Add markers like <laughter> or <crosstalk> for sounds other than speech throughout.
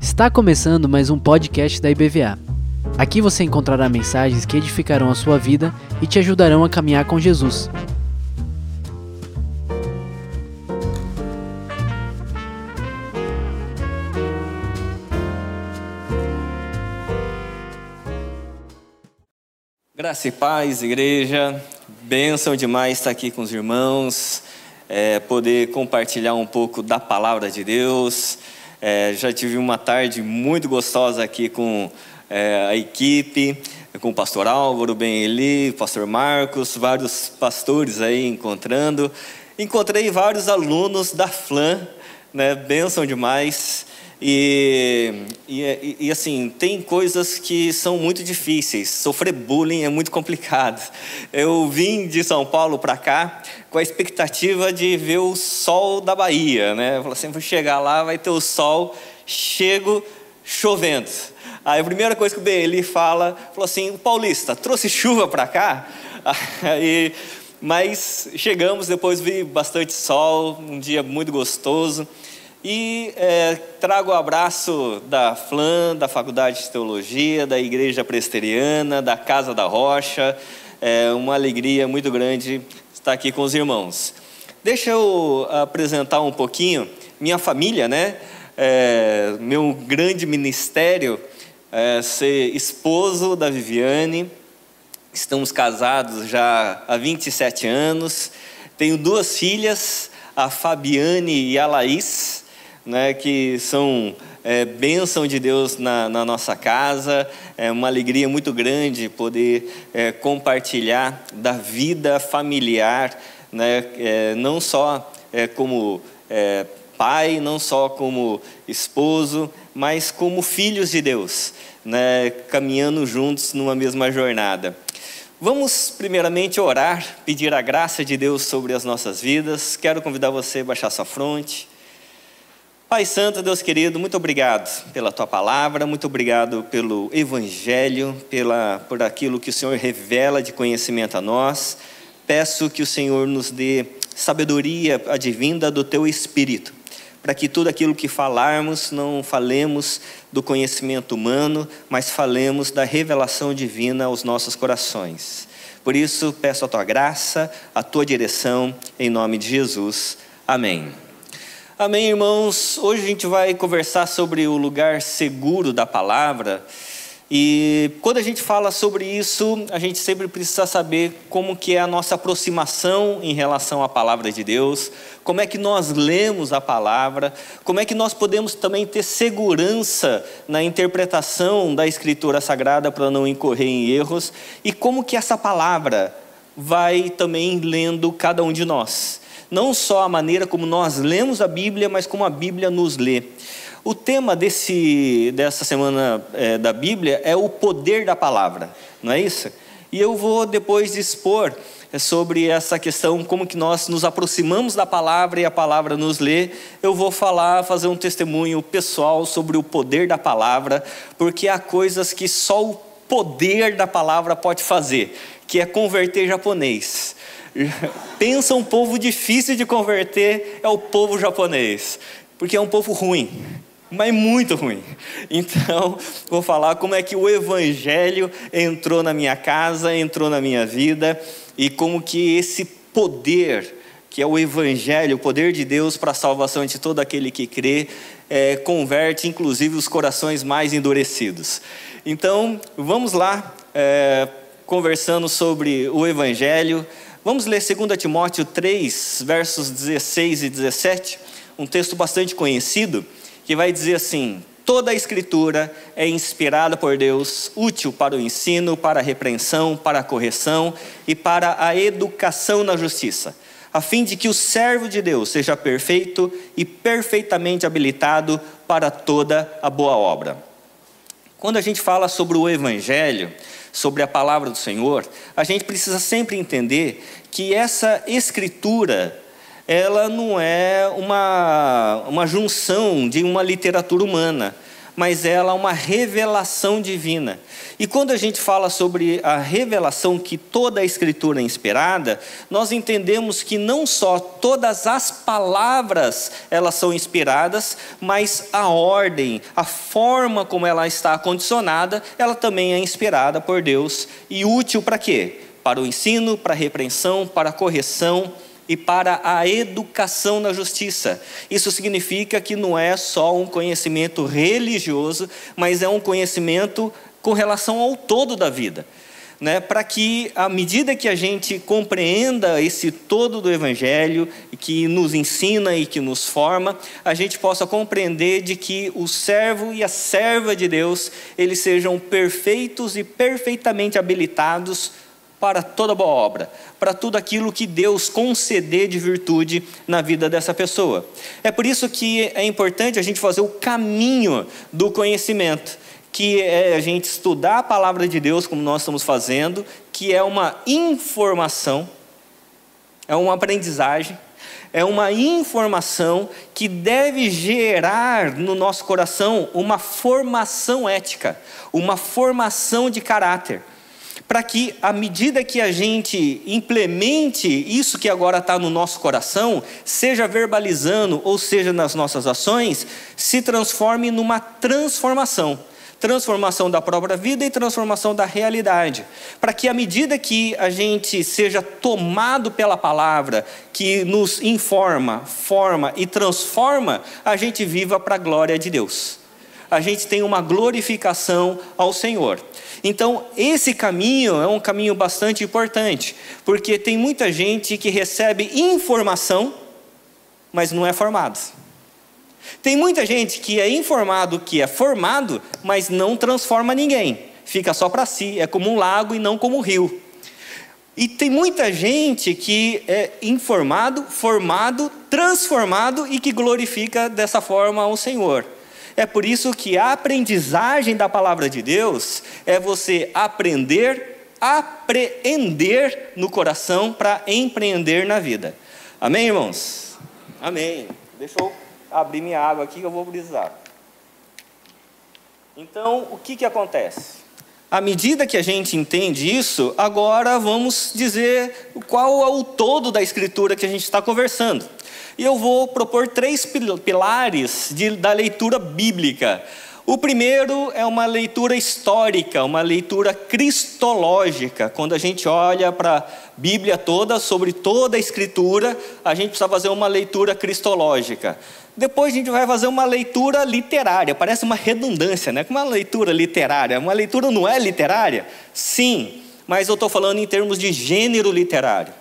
Está começando mais um podcast da IBVA. Aqui você encontrará mensagens que edificarão a sua vida e te ajudarão a caminhar com Jesus. Graça e paz, igreja. Bênção demais estar aqui com os irmãos, é, poder compartilhar um pouco da palavra de Deus. É, já tive uma tarde muito gostosa aqui com é, a equipe, com o pastor Álvaro, Ben Eli, pastor Marcos, vários pastores aí encontrando. Encontrei vários alunos da FLAN, né? Bênção demais. E, e, e, assim, tem coisas que são muito difíceis. Sofrer bullying é muito complicado. Eu vim de São Paulo para cá com a expectativa de ver o sol da Bahia, né? Eu falei assim, vou chegar lá, vai ter o sol. Chego chovendo. Aí a primeira coisa que o Beli fala, falou assim, o paulista, trouxe chuva para cá? <laughs> Aí, mas chegamos, depois vi bastante sol, um dia muito gostoso. E é, trago o abraço da FLAN, da Faculdade de Teologia, da Igreja Presteriana, da Casa da Rocha. É uma alegria muito grande estar aqui com os irmãos. Deixa eu apresentar um pouquinho minha família, né? É, meu grande ministério é ser esposo da Viviane. Estamos casados já há 27 anos. Tenho duas filhas, a Fabiane e a Laís né, que são é, bênção de Deus na, na, nossa casa, é uma alegria muito grande poder é, compartilhar da vida familiar, né, é, não só é, como é, pai, não só como esposo, mas como filhos de Deus, né, caminhando juntos numa mesma jornada. Vamos primeiramente orar, pedir a graça de Deus sobre as nossas vidas. Quero convidar você a baixar sua fronte. Pai Santo, Deus querido, muito obrigado pela tua palavra, muito obrigado pelo evangelho, pela, por aquilo que o Senhor revela de conhecimento a nós. Peço que o Senhor nos dê sabedoria advinda do teu espírito, para que tudo aquilo que falarmos não falemos do conhecimento humano, mas falemos da revelação divina aos nossos corações. Por isso, peço a tua graça, a tua direção, em nome de Jesus. Amém. Amém, irmãos? Hoje a gente vai conversar sobre o lugar seguro da palavra. E quando a gente fala sobre isso, a gente sempre precisa saber como que é a nossa aproximação em relação à palavra de Deus, como é que nós lemos a palavra, como é que nós podemos também ter segurança na interpretação da escritura sagrada para não incorrer em erros e como que essa palavra vai também lendo cada um de nós não só a maneira como nós lemos a Bíblia, mas como a Bíblia nos lê. O tema desse, dessa semana é, da Bíblia é o poder da palavra, não é isso? E eu vou depois expor é, sobre essa questão, como que nós nos aproximamos da palavra e a palavra nos lê. Eu vou falar, fazer um testemunho pessoal sobre o poder da palavra, porque há coisas que só o poder da palavra pode fazer, que é converter japonês. <laughs> Pensa um povo difícil de converter é o povo japonês, porque é um povo ruim, mas muito ruim. <laughs> Então, vou falar como é que o evangelho entrou na minha casa, entrou na minha vida e como que esse poder que é o Evangelho, o poder de Deus para a salvação de todo aquele que crê, é, converte inclusive os corações mais endurecidos. Então, vamos lá, é, conversando sobre o Evangelho. Vamos ler 2 Timóteo 3, versos 16 e 17, um texto bastante conhecido, que vai dizer assim: Toda a Escritura é inspirada por Deus, útil para o ensino, para a repreensão, para a correção e para a educação na justiça, a fim de que o servo de Deus seja perfeito e perfeitamente habilitado para toda a boa obra. Quando a gente fala sobre o Evangelho, sobre a palavra do Senhor, a gente precisa sempre entender que essa escritura ela não é uma, uma junção de uma literatura humana. Mas ela é uma revelação divina. E quando a gente fala sobre a revelação que toda a Escritura é inspirada, nós entendemos que não só todas as palavras elas são inspiradas, mas a ordem, a forma como ela está condicionada, ela também é inspirada por Deus e útil para quê? Para o ensino, para a repreensão, para a correção e para a educação na justiça. Isso significa que não é só um conhecimento religioso, mas é um conhecimento com relação ao todo da vida. Né, para que, à medida que a gente compreenda esse todo do Evangelho, que nos ensina e que nos forma, a gente possa compreender de que o servo e a serva de Deus, eles sejam perfeitos e perfeitamente habilitados para toda boa obra, para tudo aquilo que Deus conceder de virtude na vida dessa pessoa. É por isso que é importante a gente fazer o caminho do conhecimento, que é a gente estudar a palavra de Deus, como nós estamos fazendo, que é uma informação, é uma aprendizagem, é uma informação que deve gerar no nosso coração uma formação ética, uma formação de caráter para que, à medida que a gente implemente isso que agora está no nosso coração, seja verbalizando ou seja nas nossas ações, se transforme numa transformação. Transformação da própria vida e transformação da realidade. Para que, à medida que a gente seja tomado pela palavra, que nos informa, forma e transforma, a gente viva para a glória de Deus. A gente tem uma glorificação ao Senhor. Então, esse caminho é um caminho bastante importante, porque tem muita gente que recebe informação, mas não é formado. Tem muita gente que é informado que é formado, mas não transforma ninguém. Fica só para si, é como um lago e não como um rio. E tem muita gente que é informado, formado, transformado e que glorifica dessa forma ao Senhor. É por isso que a aprendizagem da palavra de Deus é você aprender, apreender no coração para empreender na vida. Amém, irmãos? Amém. Deixa eu abrir minha água aqui que eu vou brisar. Então, o que, que acontece? À medida que a gente entende isso, agora vamos dizer qual é o todo da escritura que a gente está conversando. E eu vou propor três pilares de, da leitura bíblica. O primeiro é uma leitura histórica, uma leitura cristológica. Quando a gente olha para a Bíblia toda, sobre toda a Escritura, a gente precisa fazer uma leitura cristológica. Depois a gente vai fazer uma leitura literária. Parece uma redundância, né? Como uma leitura literária? Uma leitura não é literária? Sim, mas eu estou falando em termos de gênero literário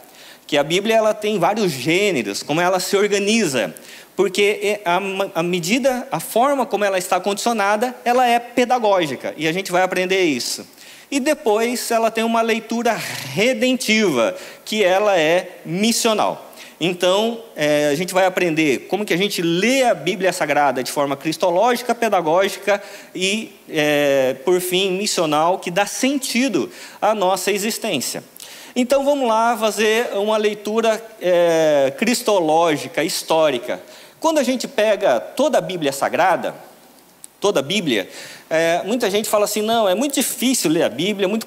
que a Bíblia ela tem vários gêneros, como ela se organiza, porque a, a medida, a forma como ela está condicionada, ela é pedagógica e a gente vai aprender isso. E depois ela tem uma leitura redentiva, que ela é missional. Então, é, a gente vai aprender como que a gente lê a Bíblia Sagrada de forma cristológica, pedagógica e, é, por fim, missional, que dá sentido à nossa existência. Então vamos lá fazer uma leitura é, cristológica, histórica. Quando a gente pega toda a Bíblia Sagrada, toda a Bíblia, é, muita gente fala assim, não, é muito difícil ler a Bíblia, é muito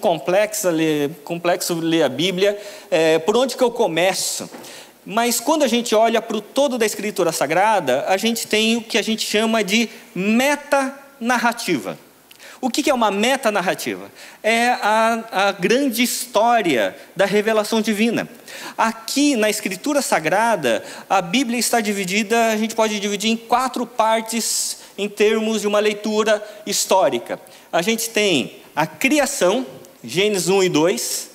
ler, complexo ler a Bíblia, é, por onde que eu começo? Mas quando a gente olha para o todo da Escritura Sagrada, a gente tem o que a gente chama de metanarrativa. O que é uma metanarrativa? É a, a grande história da revelação divina. Aqui na Escritura Sagrada, a Bíblia está dividida, a gente pode dividir em quatro partes em termos de uma leitura histórica. A gente tem a criação, Gênesis 1 e 2,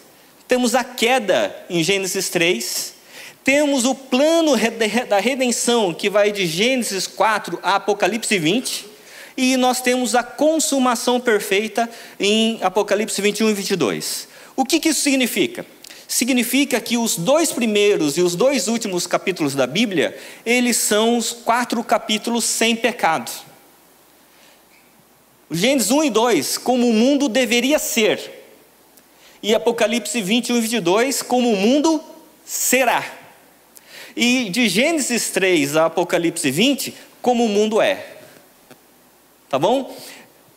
temos a queda em Gênesis 3, temos o plano da redenção que vai de Gênesis 4 a Apocalipse 20, e nós temos a consumação perfeita em Apocalipse 21 e 22. O que, que isso significa? Significa que os dois primeiros e os dois últimos capítulos da Bíblia, eles são os quatro capítulos sem pecado. Gênesis 1 e 2, como o mundo deveria ser. E Apocalipse 21 e 22, como o mundo será. E de Gênesis 3 a Apocalipse 20, como o mundo é. Tá bom?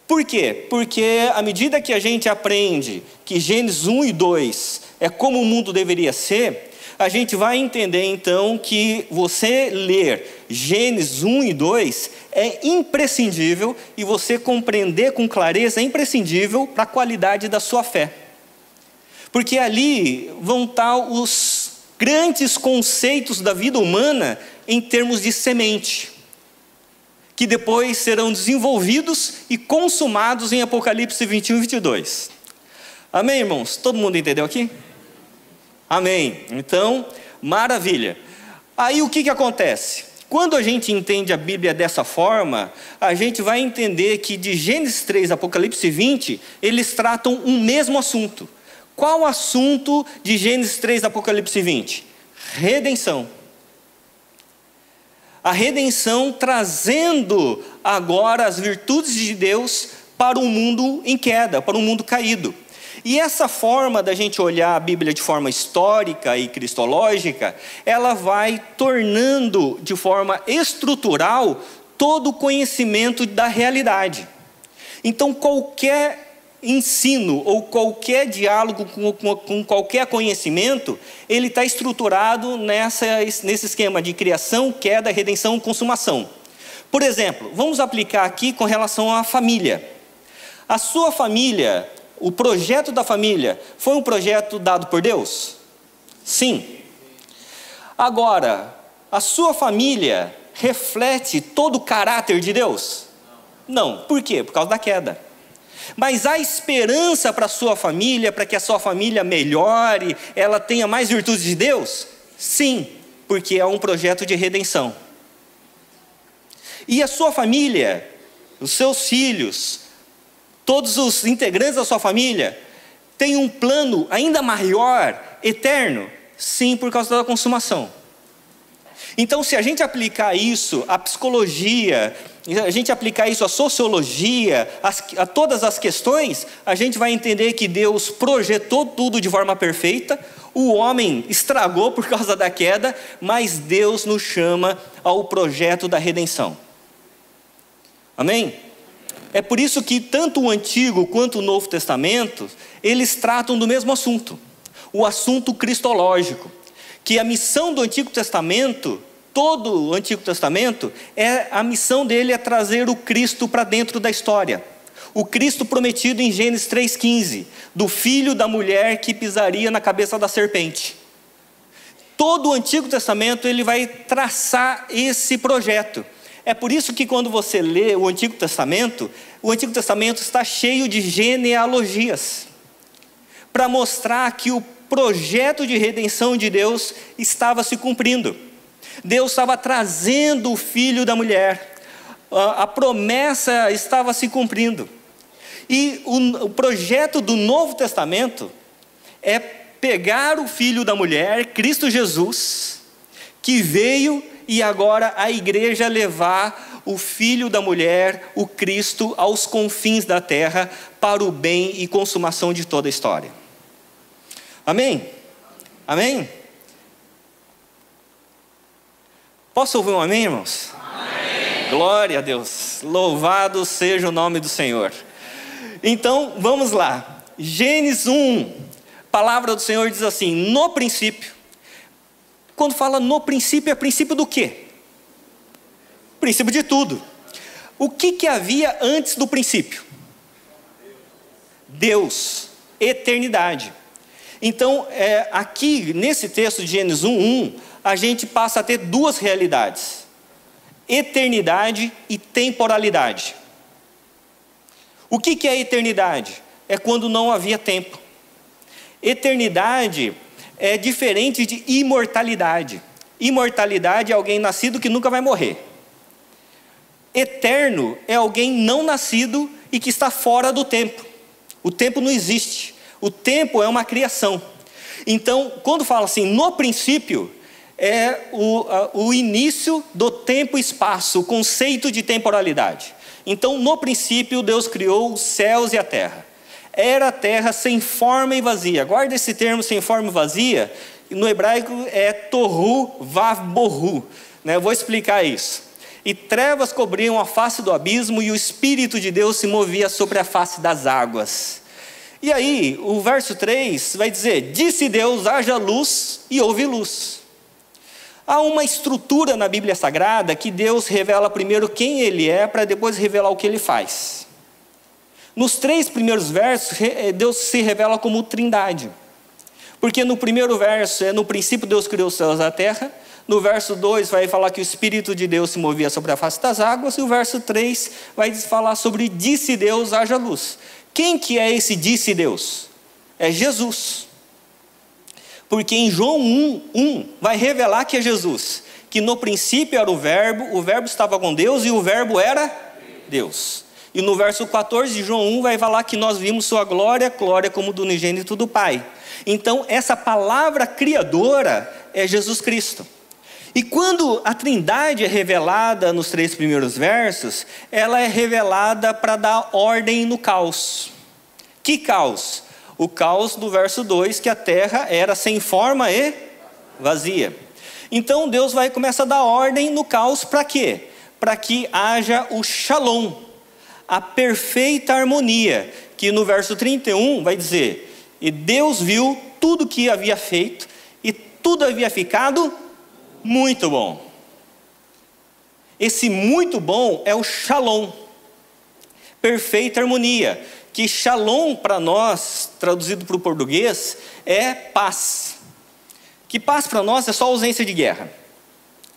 Por quê? Porque à medida que a gente aprende que Gênesis 1 e 2 é como o mundo deveria ser, a gente vai entender então que você ler Gênesis 1 e 2 é imprescindível e você compreender com clareza é imprescindível para a qualidade da sua fé. Porque ali vão estar os grandes conceitos da vida humana em termos de semente, que depois serão desenvolvidos e consumados em Apocalipse 21 e 22. Amém, irmãos? Todo mundo entendeu aqui? Amém. Então, maravilha. Aí o que, que acontece? Quando a gente entende a Bíblia dessa forma, a gente vai entender que de Gênesis 3 a Apocalipse 20, eles tratam um mesmo assunto. Qual o assunto de Gênesis 3 a Apocalipse 20? Redenção. A redenção trazendo agora as virtudes de Deus para um mundo em queda, para um mundo caído. E essa forma da gente olhar a Bíblia de forma histórica e cristológica, ela vai tornando de forma estrutural todo o conhecimento da realidade. Então, qualquer ensino ou qualquer diálogo com, com, com qualquer conhecimento, ele está estruturado nessa, nesse esquema de criação, queda, redenção, consumação. Por exemplo, vamos aplicar aqui com relação à família. A sua família o projeto da família foi um projeto dado por Deus? Sim. Agora, a sua família reflete todo o caráter de Deus? Não. Por quê? Por causa da queda. Mas há esperança para a sua família, para que a sua família melhore, ela tenha mais virtudes de Deus? Sim, porque é um projeto de redenção. E a sua família, os seus filhos, todos os integrantes da sua família têm um plano ainda maior, eterno? Sim, por causa da consumação. Então, se a gente aplicar isso à psicologia, a gente aplicar isso à sociologia, a todas as questões, a gente vai entender que Deus projetou tudo de forma perfeita, o homem estragou por causa da queda, mas Deus nos chama ao projeto da redenção. Amém? É por isso que tanto o Antigo quanto o Novo Testamento, eles tratam do mesmo assunto, o assunto cristológico, que a missão do Antigo Testamento, todo o Antigo Testamento, é a missão dele é trazer o Cristo para dentro da história. O Cristo prometido em Gênesis 3:15, do filho da mulher que pisaria na cabeça da serpente. Todo o Antigo Testamento ele vai traçar esse projeto. É por isso que quando você lê o Antigo Testamento, o Antigo Testamento está cheio de genealogias para mostrar que o projeto de redenção de Deus estava se cumprindo. Deus estava trazendo o filho da mulher, a promessa estava se cumprindo. E o, projeto do Novo Testamento é pegar o filho da mulher, Cristo Jesus, que veio e agora a igreja levar o filho da mulher, o Cristo, aos confins da terra, para o bem e consumação de toda a história. Amém? Amém? Posso ouvir um amém, irmãos? Amém. Glória a Deus. Louvado seja o nome do Senhor. Então, vamos lá. Gênesis 1, palavra do Senhor diz assim: No princípio, quando fala no princípio, é princípio do quê? Princípio de tudo. O que, que havia antes do princípio? Deus, eternidade. Então, é, aqui nesse texto de Gênesis 1:1, a gente passa a ter duas realidades: eternidade e temporalidade. O que, que é eternidade? É quando não havia tempo. Eternidade é diferente de imortalidade. Imortalidade é alguém nascido que nunca vai morrer. Eterno é alguém não nascido e que está fora do tempo. O tempo não existe. O tempo é uma criação. Então, quando fala assim, no princípio, é o, a, o início do tempo e espaço, o conceito de temporalidade. Então, no princípio, Deus criou os céus e a terra era a terra sem forma e vazia. Guarda esse termo sem forma e vazia, no hebraico é tohu vav bohu. Né? Vou explicar isso. e trevas cobriam a face do abismo, e o Espírito de Deus se movia sobre a face das águas. E aí, o verso 3 vai dizer: Disse Deus, haja luz, e houve luz. Há uma estrutura na Bíblia Sagrada que Deus revela primeiro quem Ele é, para depois revelar o que Ele faz. Nos três primeiros versos, eh, Deus se revela como trindade. Porque no primeiro verso é no princípio Deus criou os céus e a terra. No verso 2 vai falar que o Espírito de Deus se movia sobre a face das águas. E o verso 3 vai falar sobre disse Deus, haja luz. Quem que é esse disse Deus? É Jesus. Porque em João 1, 1 vai revelar que é Jesus. Que no princípio era o verbo, o verbo estava com Deus e o verbo era Deus. E no verso 14 de João 1 vai falar que nós vimos sua glória, glória como do unigênito do Pai. Então, essa palavra criadora é Jesus Cristo. E quando a Trindade é revelada nos três primeiros versos, ela é revelada para dar ordem no caos. Que caos? O caos do verso 2, que a terra era sem forma e vazia. Então Deus vai começar a dar ordem no caos para quê? Para que haja o shalom, a perfeita harmonia, que no verso 31 vai dizer: E Deus viu tudo que havia feito, e tudo havia ficado muito bom. Esse muito bom é o shalom, perfeita harmonia. Que shalom para nós, traduzido para o português, é paz. Que paz para nós é só ausência de guerra.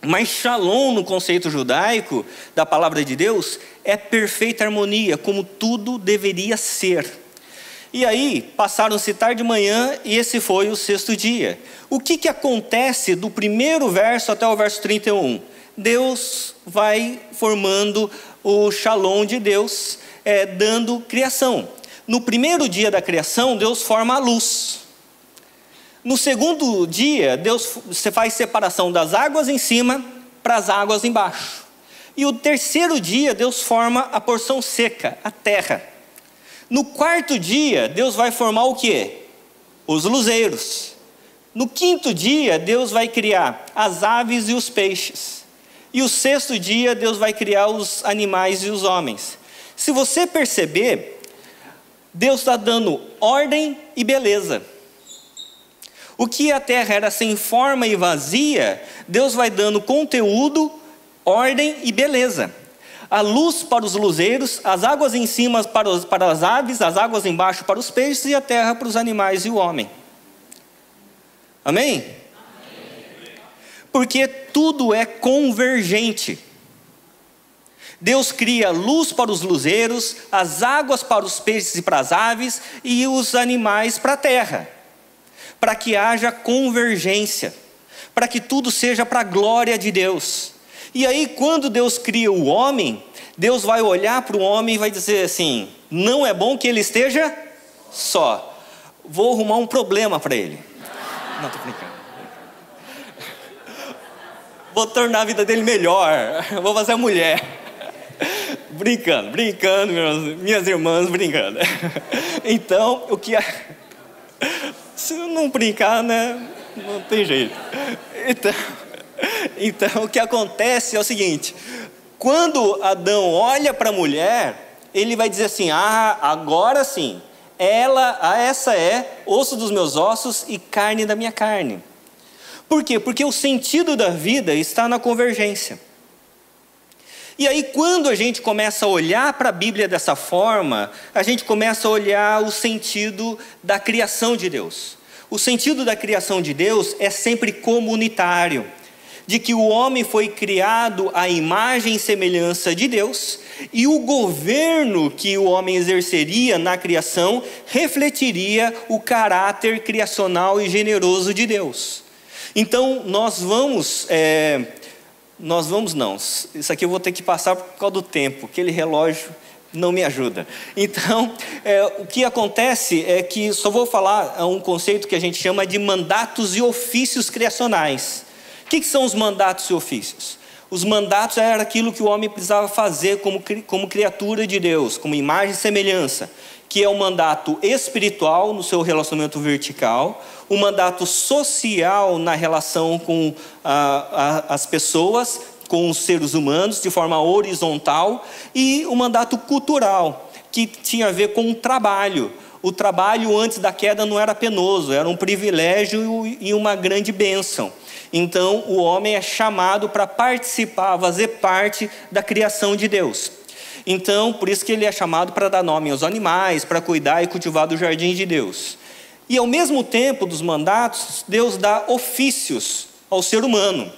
Mas shalom, no conceito judaico da palavra de Deus, é perfeita harmonia, como tudo deveria ser. E aí, passaram-se tarde de manhã e esse foi o sexto dia. O que, que acontece do primeiro verso até o verso 31? Deus vai formando o shalom de Deus, é, dando criação. No primeiro dia da criação, Deus forma a luz. No segundo dia, Deus faz separação das águas em cima para as águas embaixo. E o terceiro dia, Deus forma a porção seca, a terra. No quarto dia, Deus vai formar o que? Os luzeiros. No quinto dia, Deus vai criar as aves e os peixes. E o sexto dia, Deus vai criar os animais e os homens. Se você perceber, Deus está dando ordem e beleza. O que a terra era sem forma e vazia, Deus vai dando conteúdo, ordem e beleza. A luz para os luzeiros, as águas em cima para, os, para as aves, as águas embaixo para os peixes e a terra para os animais e o homem. Amém? Amém. Porque tudo é convergente. Deus cria luz para os luzeiros, as águas para os peixes e para as aves e os animais para a terra para que haja convergência, para que tudo seja para a glória de Deus. E aí, quando Deus cria o homem, Deus vai olhar para o homem e vai dizer assim: não é bom que ele esteja só. Vou arrumar um problema para ele. Não, estou brincando. Vou tornar a vida dele melhor. <laughs> Vou fazer a mulher. <laughs> Brincando, brincando, minhas irmãs, brincando. <laughs> Então, o que. Se não brincar, né? Não tem jeito. Então, <laughs> então o que acontece é o seguinte: quando Adão olha para a mulher, ele vai dizer assim: Ah, agora sim, ela, ah, essa é osso dos meus ossos e carne da minha carne. Por quê? Porque o sentido da vida está na convergência. E aí, quando a gente começa a olhar para a Bíblia dessa forma, a gente começa a olhar o sentido da criação de Deus. O sentido da criação de Deus é sempre comunitário, de que o homem foi criado à imagem e semelhança de Deus, e o governo que o homem exerceria na criação refletiria o caráter criacional e generoso de Deus. Então, nós vamos. É, nós vamos não. Isso aqui eu vou ter que passar por causa do tempo. Aquele relógio não me ajuda. Então, é, o que acontece é que só vou falar um conceito que a gente chama de mandatos e ofícios criacionais. O que, são os mandatos e ofícios? Os mandatos era aquilo que o homem precisava fazer como, como criatura de Deus, como imagem e semelhança, que é o um mandato espiritual no seu relacionamento vertical, o um mandato social na relação com ah, ah, as pessoas, com os seres humanos de forma horizontal e o mandato cultural, que tinha a ver com o trabalho. O trabalho antes da queda não era penoso, era um privilégio e uma grande bênção. Então, o homem é chamado para participar, fazer parte da criação de Deus. Então, por isso que ele é chamado para dar nome aos animais, para cuidar e cultivar do jardim de Deus. E ao mesmo tempo dos mandatos, Deus dá ofícios ao ser humano.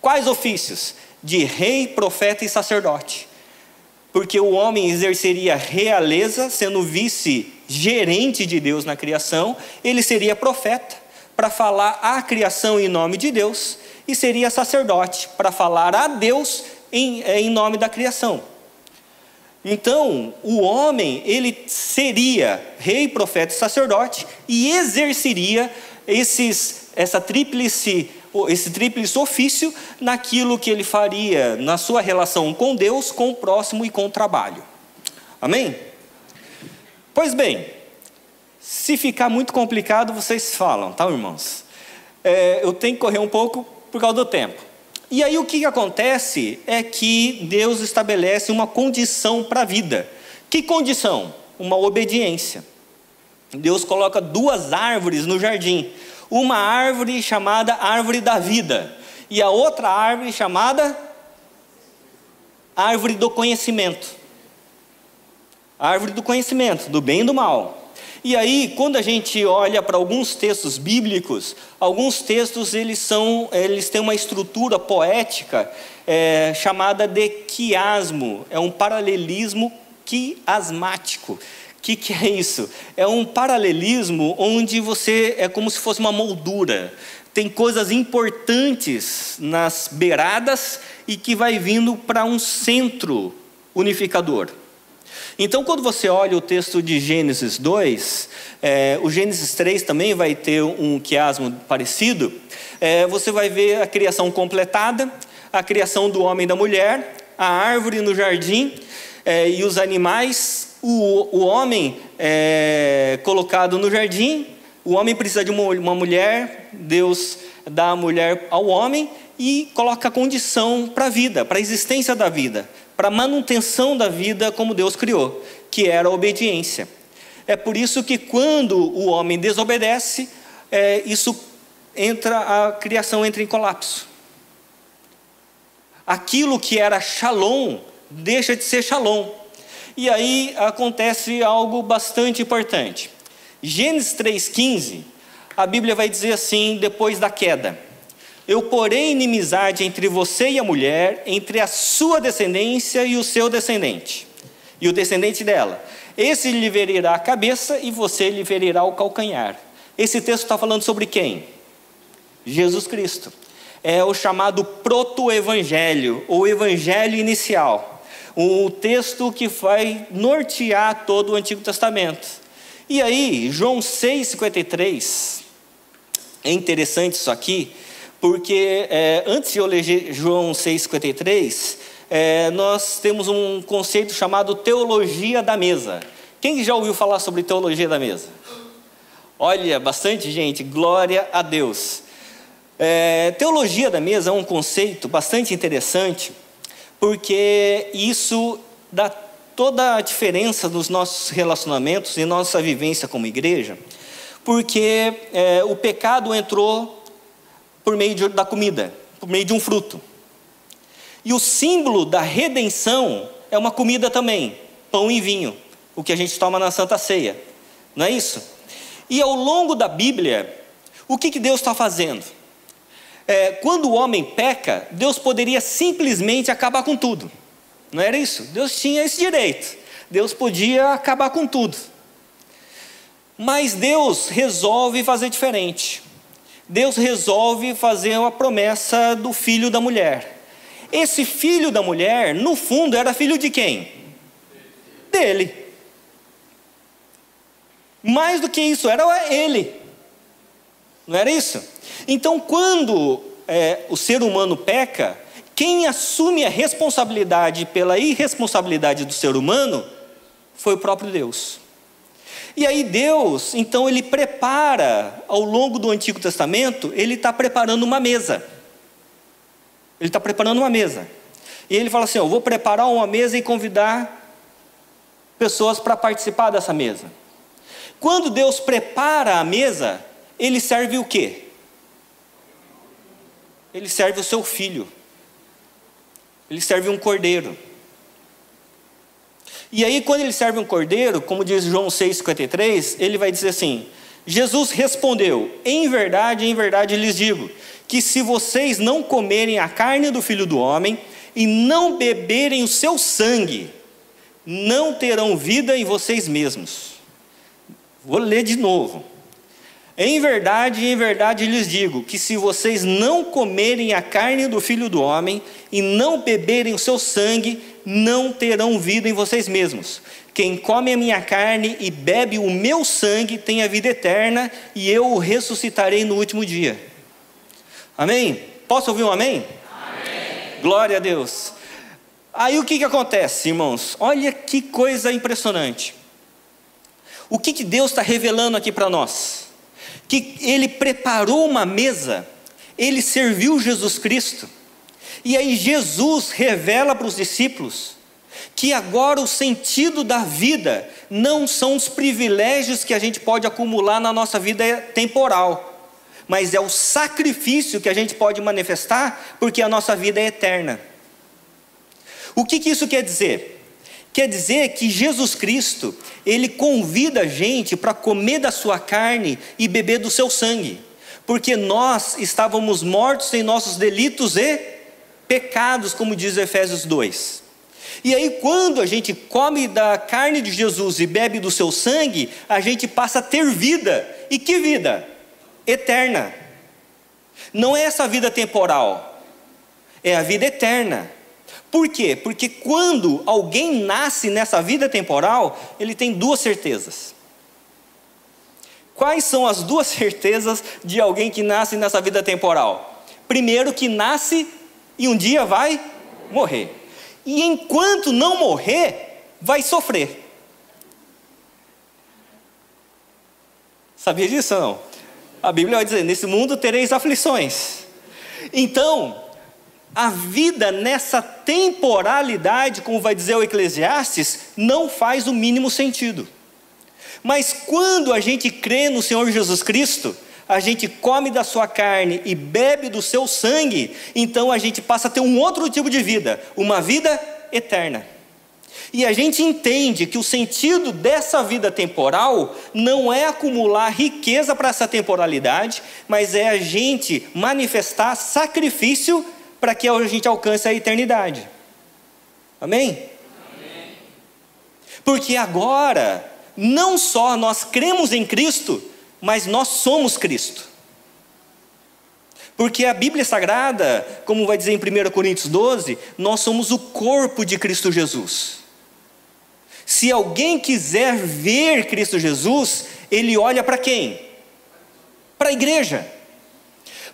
Quais ofícios? De rei, profeta e sacerdote. Porque o homem exerceria realeza, sendo vice-gerente de Deus na criação, ele seria profeta para falar a criação em nome de Deus, e seria sacerdote para falar a Deus em, eh, em nome da criação. Então, o homem, ele seria rei, profeta e sacerdote e exerceria esses, essa tríplice, esse tríplice ofício naquilo que ele faria na sua relação com Deus, com o próximo e com o trabalho. Amém? Pois bem, se ficar muito complicado, vocês falam, tá, irmãos? É, eu tenho que correr um pouco por causa do tempo. E aí o que acontece é que Deus estabelece uma condição para a vida. Que condição? Uma obediência. Deus coloca duas árvores no jardim. Uma árvore chamada árvore da vida e a outra árvore chamada árvore do conhecimento. Árvore do conhecimento, do bem e do mal. E aí, quando a gente olha para alguns textos bíblicos, alguns textos eles são, eles têm uma estrutura poética é, chamada de quiasmo, é um paralelismo quiasmático. O que, que é isso? É um paralelismo onde você é como se fosse uma moldura. Tem coisas importantes nas beiradas e que vai vindo para um centro unificador. Então, quando você olha o texto de Gênesis 2, é, o Gênesis 3 também vai ter um quiasmo parecido. É, você vai ver a criação completada, a criação do homem e da mulher, a árvore no jardim é, e os animais, o, o homem é, colocado no jardim. O homem precisa de uma, uma mulher, Deus dá a mulher ao homem e coloca a condição para a vida, para a existência da vida para a manutenção da vida como Deus criou, que era a obediência. É por isso que quando o homem desobedece, é, isso entra, a criação entra em colapso. Aquilo que era shalom deixa de ser shalom. E aí acontece algo bastante importante. Gênesis 3,15, a Bíblia vai dizer assim, depois da queda: eu porei inimizade entre você e a mulher, entre a sua descendência e o seu descendente, e o descendente dela. Esse lhe ferirá a cabeça e você lhe ferirá o calcanhar. Esse texto está falando sobre quem? Jesus Cristo. É o chamado proto-evangelho, ou evangelho inicial. O texto que vai nortear todo o Antigo Testamento. E aí, João 6,53, é interessante isso aqui, porque é, antes de eu ler João 6,53, é, nós temos um conceito chamado teologia da mesa. Quem já ouviu falar sobre teologia da mesa? Olha, bastante gente, glória a Deus. É, teologia da mesa é um conceito bastante interessante, porque isso dá toda a diferença dos nossos relacionamentos e nossa vivência como igreja, porque é, o pecado entrou por meio de, da comida, por meio de um fruto. E o símbolo da redenção é uma comida também, pão e vinho, o que a gente toma na Santa Ceia, não é isso? E ao longo da Bíblia, o que, que Deus está fazendo? É, quando o homem peca, Deus poderia simplesmente acabar com tudo, não era isso? Deus tinha esse direito, Deus podia acabar com tudo. Mas Deus resolve fazer diferente. Deus resolve fazer uma promessa do filho da mulher. Esse filho da mulher, no fundo, era filho de quem? Dele. Mais do que isso, era ele. Não era isso? Então, quando é, o ser humano peca, quem assume a responsabilidade pela irresponsabilidade do ser humano foi o próprio Deus. E aí Deus, então, ele prepara, ao longo do Antigo Testamento, ele está preparando uma mesa. Ele está preparando uma mesa. E ele fala assim: Eu vou preparar uma mesa e convidar pessoas para participar dessa mesa. Quando Deus prepara a mesa, ele serve o quê? Ele serve o seu filho. Ele serve um cordeiro. E aí, quando ele serve um cordeiro, como diz João 6,53, ele vai dizer assim: Jesus respondeu: Em verdade, em verdade lhes digo, que se vocês não comerem a carne do filho do homem e não beberem o seu sangue, não terão vida em vocês mesmos. Vou ler de novo. Em verdade, em verdade lhes digo que se vocês não comerem a carne do filho do homem e não beberem o seu sangue, não terão vida em vocês mesmos. Quem come a minha carne e bebe o meu sangue tem a vida eterna, e eu o ressuscitarei no último dia. Amém? Posso ouvir um amém? amém. Glória a Deus. Aí o que, que acontece, irmãos? Olha que coisa impressionante. O que, que Deus está revelando aqui para nós? Que Ele preparou uma mesa, Ele serviu Jesus Cristo, e aí Jesus revela para os discípulos que agora o sentido da vida não são os privilégios que a gente pode acumular na nossa vida temporal, mas é o sacrifício que a gente pode manifestar, porque a nossa vida é eterna. O que, que isso quer dizer? Quer dizer que Jesus Cristo, ele convida a gente para comer da sua carne e beber do seu sangue, porque nós estávamos mortos em nossos delitos e pecados, como diz Efésios 2. E aí, quando a gente come da carne de Jesus e bebe do seu sangue, a gente passa a ter vida. E que vida? Eterna. Não é essa vida temporal, é a vida eterna. Por quê? Porque quando alguém nasce nessa vida temporal, ele tem duas certezas. Quais são as duas <laughs> certezas de alguém que nasce nessa vida temporal? Primeiro, que nasce e um dia vai morrer. E enquanto não morrer, vai sofrer. Sabia disso não? A Bíblia vai dizer: nesse mundo tereis aflições. Então, a vida nessa temporalidade, como vai dizer o Eclesiastes, não faz o mínimo sentido. Mas quando a gente crê no Senhor Jesus Cristo, a gente come da sua carne e bebe do seu sangue, então a gente passa a ter um outro tipo de vida, uma vida eterna. E a gente entende que o sentido dessa vida temporal não é acumular riqueza para essa temporalidade, mas é a gente manifestar sacrifício para que a gente alcance a eternidade. Amém? Amém? Porque agora, não só nós cremos em Cristo, mas nós somos Cristo. Porque a Bíblia Sagrada, como vai dizer em 1 Coríntios 12, nós somos o corpo de Cristo Jesus. Se alguém quiser ver Cristo Jesus, ele olha para quem? Para a igreja.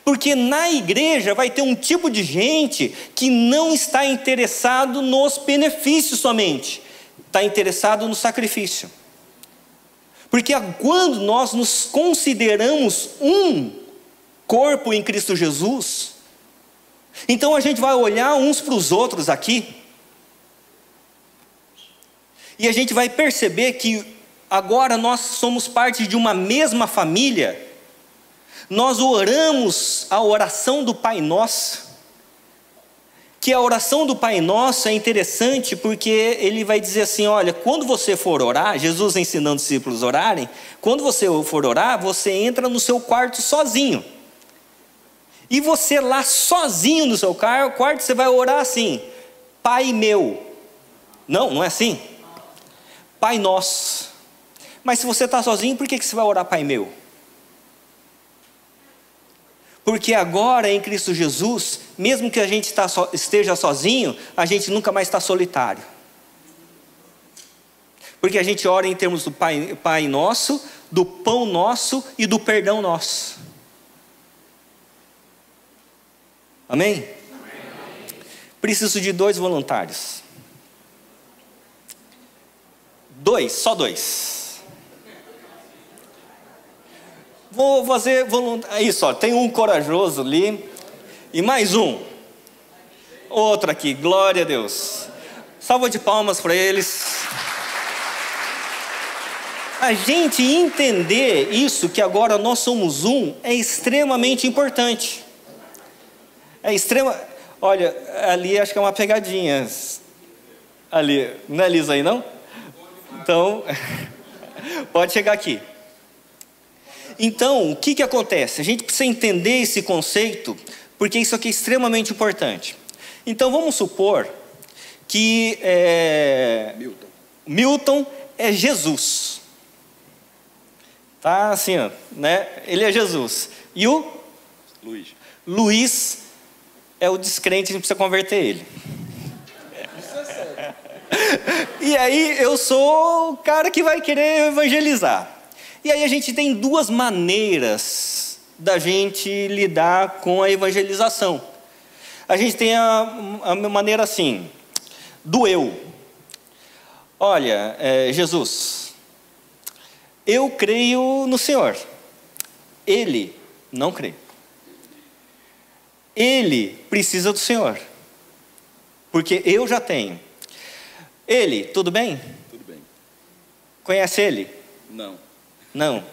Porque na igreja vai ter um tipo de gente que não está interessado nos benefícios somente, está interessado no sacrifício. Porque quando nós nos consideramos um corpo em Cristo Jesus, então a gente vai olhar uns para os outros aqui, e a gente vai perceber que agora nós somos parte de uma mesma família. Nós oramos a oração do Pai Nosso, que a oração do Pai Nosso é interessante porque ele vai dizer assim: olha, quando você for orar, Jesus ensinando os discípulos a orarem, quando você for orar, você entra no seu quarto sozinho. E você lá sozinho no seu quarto, você vai orar assim: Pai meu. Não, não é assim. Pai nosso. Mas se você está sozinho, por que você vai orar Pai meu? Porque agora em Cristo Jesus, mesmo que a gente tá esteja sozinho, a gente nunca mais está solitário. Porque a gente ora em termos do Pai, Pai Nosso, do pão nosso e do perdão nosso. Amém? Amém? Preciso de dois voluntários. Dois, só dois. Vou fazer voluntário. É isso, ó, tem um corajoso ali. E mais um. Outro aqui, glória a Deus. Salva de palmas para eles. A gente entender isso, que agora nós somos um, é extremamente importante. É extrema. Olha, ali acho que é uma pegadinha. Ali, não é Lisa aí não? Então, <laughs> pode chegar aqui. Então, o que, que acontece? A gente precisa entender esse conceito, porque isso aqui é extremamente importante. Então, vamos supor que é, Milton. Milton é Jesus. Tá assim, ó, né? Ele é Jesus. E o? Luiz. Luiz é o descrente, a gente precisa converter ele. <laughs> E aí eu sou o cara que vai querer evangelizar. E aí a gente tem duas maneiras da gente lidar com a evangelização. A gente tem a, a maneira assim, do eu. Olha, é, Jesus, eu creio no Senhor. Ele não crê. Ele precisa do Senhor. Porque eu já tenho. Ele, tudo bem? Tudo bem. Conhece ele? Não. Não.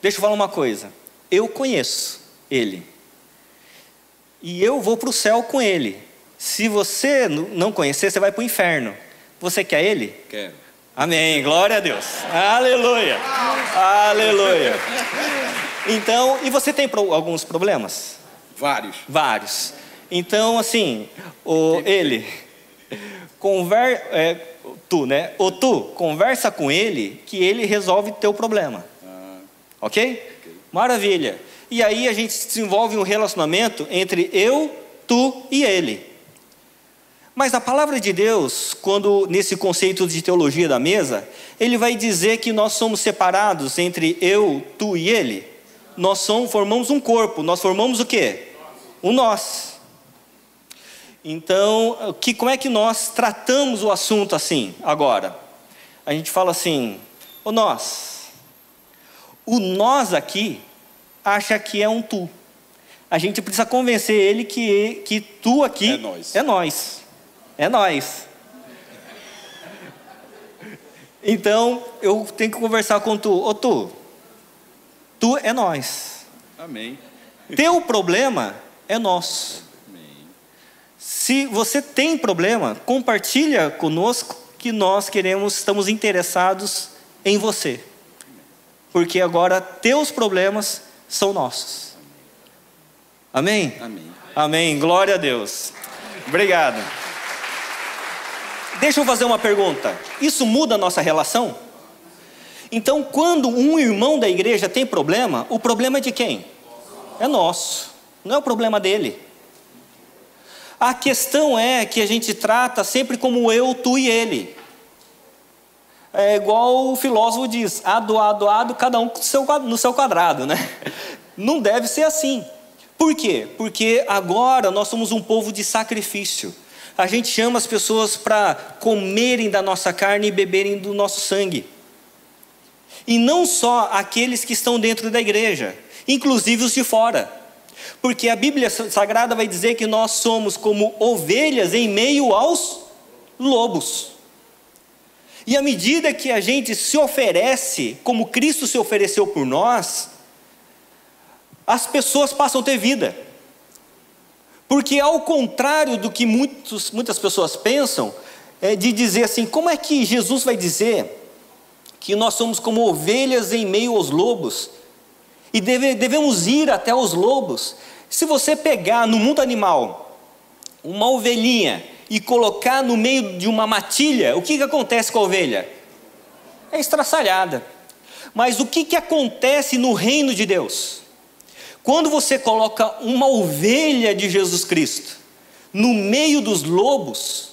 Deixa eu falar uma coisa. Eu conheço ele. E eu vou para o céu com ele. Se você não conhecer, você vai para o inferno. Você quer ele? Quero. Amém. Glória a Deus. Aleluia. Aleluia. Então, e você tem alguns problemas? Vários. Vários. Então, assim, o, ele, conver, é, tu, né? O tu, conversa com ele que ele resolve teu problema. Ah. Okay? ok? Maravilha. E aí a gente desenvolve um relacionamento entre eu, tu e ele. Mas a palavra de Deus, quando nesse conceito de teologia da mesa, ele vai dizer que nós somos separados entre eu, tu e ele. Nós somos, formamos um corpo, nós formamos o quê? Um nós. Então, que, como é que nós tratamos o assunto assim agora? A gente fala assim, o nós. O nós aqui acha que é um tu. A gente precisa convencer ele que, que tu aqui é nós. É nós. É nós. Então, eu tenho que conversar com tu. Ô tu, tu é nós. Amém. Teu problema é nosso. Se você tem problema, compartilha conosco que nós queremos, estamos interessados em você. Porque agora teus problemas são nossos. Amém? Amém. Amém. Glória a Deus. Obrigado. Deixa eu fazer uma pergunta. Isso muda a nossa relação? Então, quando um irmão da igreja tem problema, o problema é de quem? É nosso, não é o problema dele. A questão é que a gente trata sempre como eu, tu e ele. É igual o filósofo diz: ado, ado, ado, cada um no seu quadrado, né? <laughs> Não deve ser assim. Por quê? Porque agora nós somos um povo de sacrifício. A gente chama as pessoas para comerem da nossa carne e beberem do nosso sangue. E não só aqueles que estão dentro da igreja, inclusive os de fora. Porque a Bíblia Sagrada vai dizer que nós somos como ovelhas em meio aos lobos. E à medida que a gente se oferece, como Cristo se ofereceu por nós, as pessoas passam a ter vida. Porque, ao contrário do que muitos, muitas pessoas pensam, é de dizer assim: como é que Jesus vai dizer que nós somos como ovelhas em meio aos lobos e deve, devemos ir até os lobos? Se você pegar no mundo animal uma ovelhinha e colocar no meio de uma matilha, o que, que acontece com a ovelha? É estraçalhada. Mas o que, que acontece no reino de Deus? Quando você coloca uma ovelha de Jesus Cristo no meio dos lobos,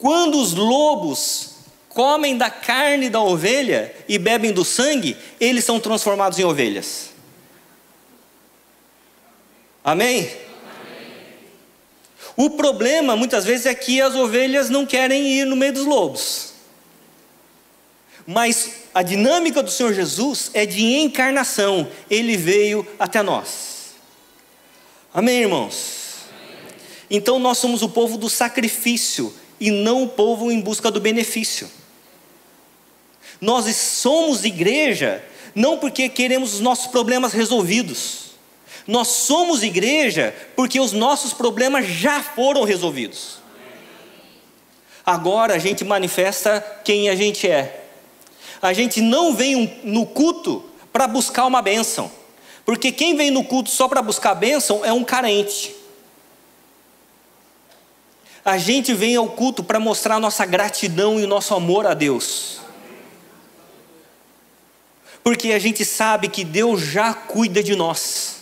quando os lobos comem da carne da ovelha e bebem do sangue, eles são transformados em ovelhas. Amém? O problema muitas vezes é que as ovelhas não querem ir no meio dos lobos. Mas a dinâmica do Senhor Jesus é de encarnação, ele veio até nós. Amém, irmãos? Então nós somos o povo do sacrifício e não o povo em busca do benefício. Nós somos igreja não porque queremos os nossos problemas resolvidos. Nós somos igreja porque os nossos problemas já foram resolvidos. Agora a gente manifesta quem a gente é. A gente não vem no culto para buscar uma bênção. Porque quem vem no culto só para buscar bênção é um carente. A gente vem ao culto para mostrar nossa gratidão e o nosso amor a Deus. Porque a gente sabe que Deus já cuida de nós.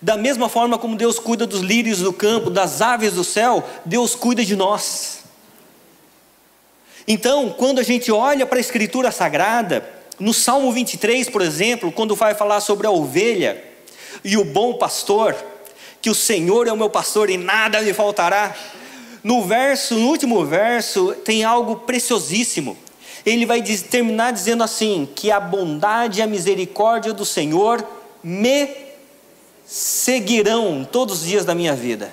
Da mesma forma como Deus cuida dos lírios do campo, das aves do céu, Deus cuida de nós. Então, quando a gente olha para a Escritura Sagrada, no Salmo 23, por exemplo, quando vai falar sobre a ovelha e o bom pastor, que o Senhor é o meu pastor e nada me faltará. No verso, no último verso, tem algo preciosíssimo. Ele vai terminar dizendo assim: que a bondade e a misericórdia do Senhor me seguirão todos os dias da minha vida.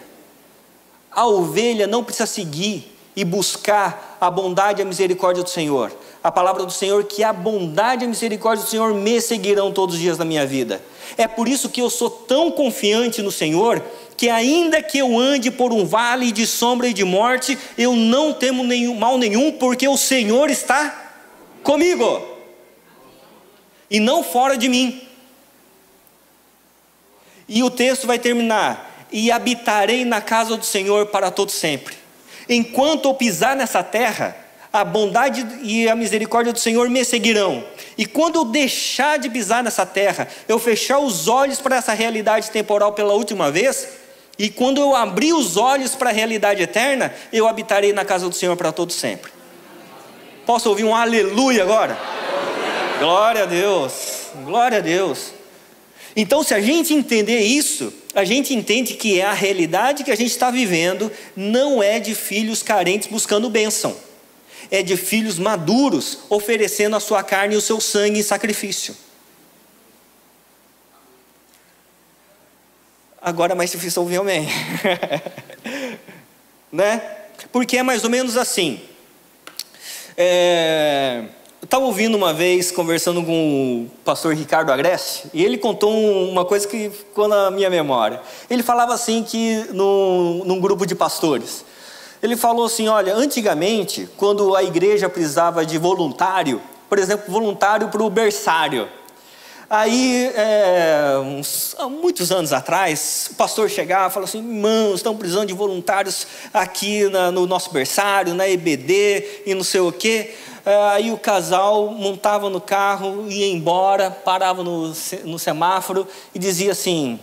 A ovelha não precisa seguir e buscar a bondade e a misericórdia do Senhor. A palavra do Senhor que a bondade e a misericórdia do Senhor me seguirão todos os dias da minha vida. É por isso que eu sou tão confiante no Senhor que ainda que eu ande por um vale de sombra e de morte, eu não temo nenhum, mal nenhum, porque o Senhor está comigo e não fora de mim. E o texto vai terminar: E habitarei na casa do Senhor para todo sempre. Enquanto eu pisar nessa terra, a bondade e a misericórdia do Senhor me seguirão. E quando eu deixar de pisar nessa terra, eu fechar os olhos para essa realidade temporal pela última vez, e quando eu abrir os olhos para a realidade eterna, eu habitarei na casa do Senhor para todo sempre. Posso ouvir um aleluia agora? Glória a Deus, glória a Deus. Então, se a gente entender isso, a gente entende que é a realidade que a gente está vivendo não é de filhos carentes buscando bênção, é de filhos maduros oferecendo a sua carne e o seu sangue em sacrifício. Agora é mais difícil ouvir amém. <laughs> né? Porque é mais ou menos assim. É, eu estava ouvindo uma vez, conversando com o pastor Ricardo Agreste, e ele contou uma coisa que ficou na minha memória. Ele falava assim que no, num grupo de pastores, ele falou assim, olha, antigamente, quando a igreja precisava de voluntário, por exemplo, voluntário para o berçário, Aí, é, uns, há muitos anos atrás, o pastor chegava e falava assim: irmãos, estão precisando de voluntários aqui na, no nosso berçário, na EBD e não sei o quê. É, aí o casal montava no carro, ia embora, parava no, no semáforo e dizia assim: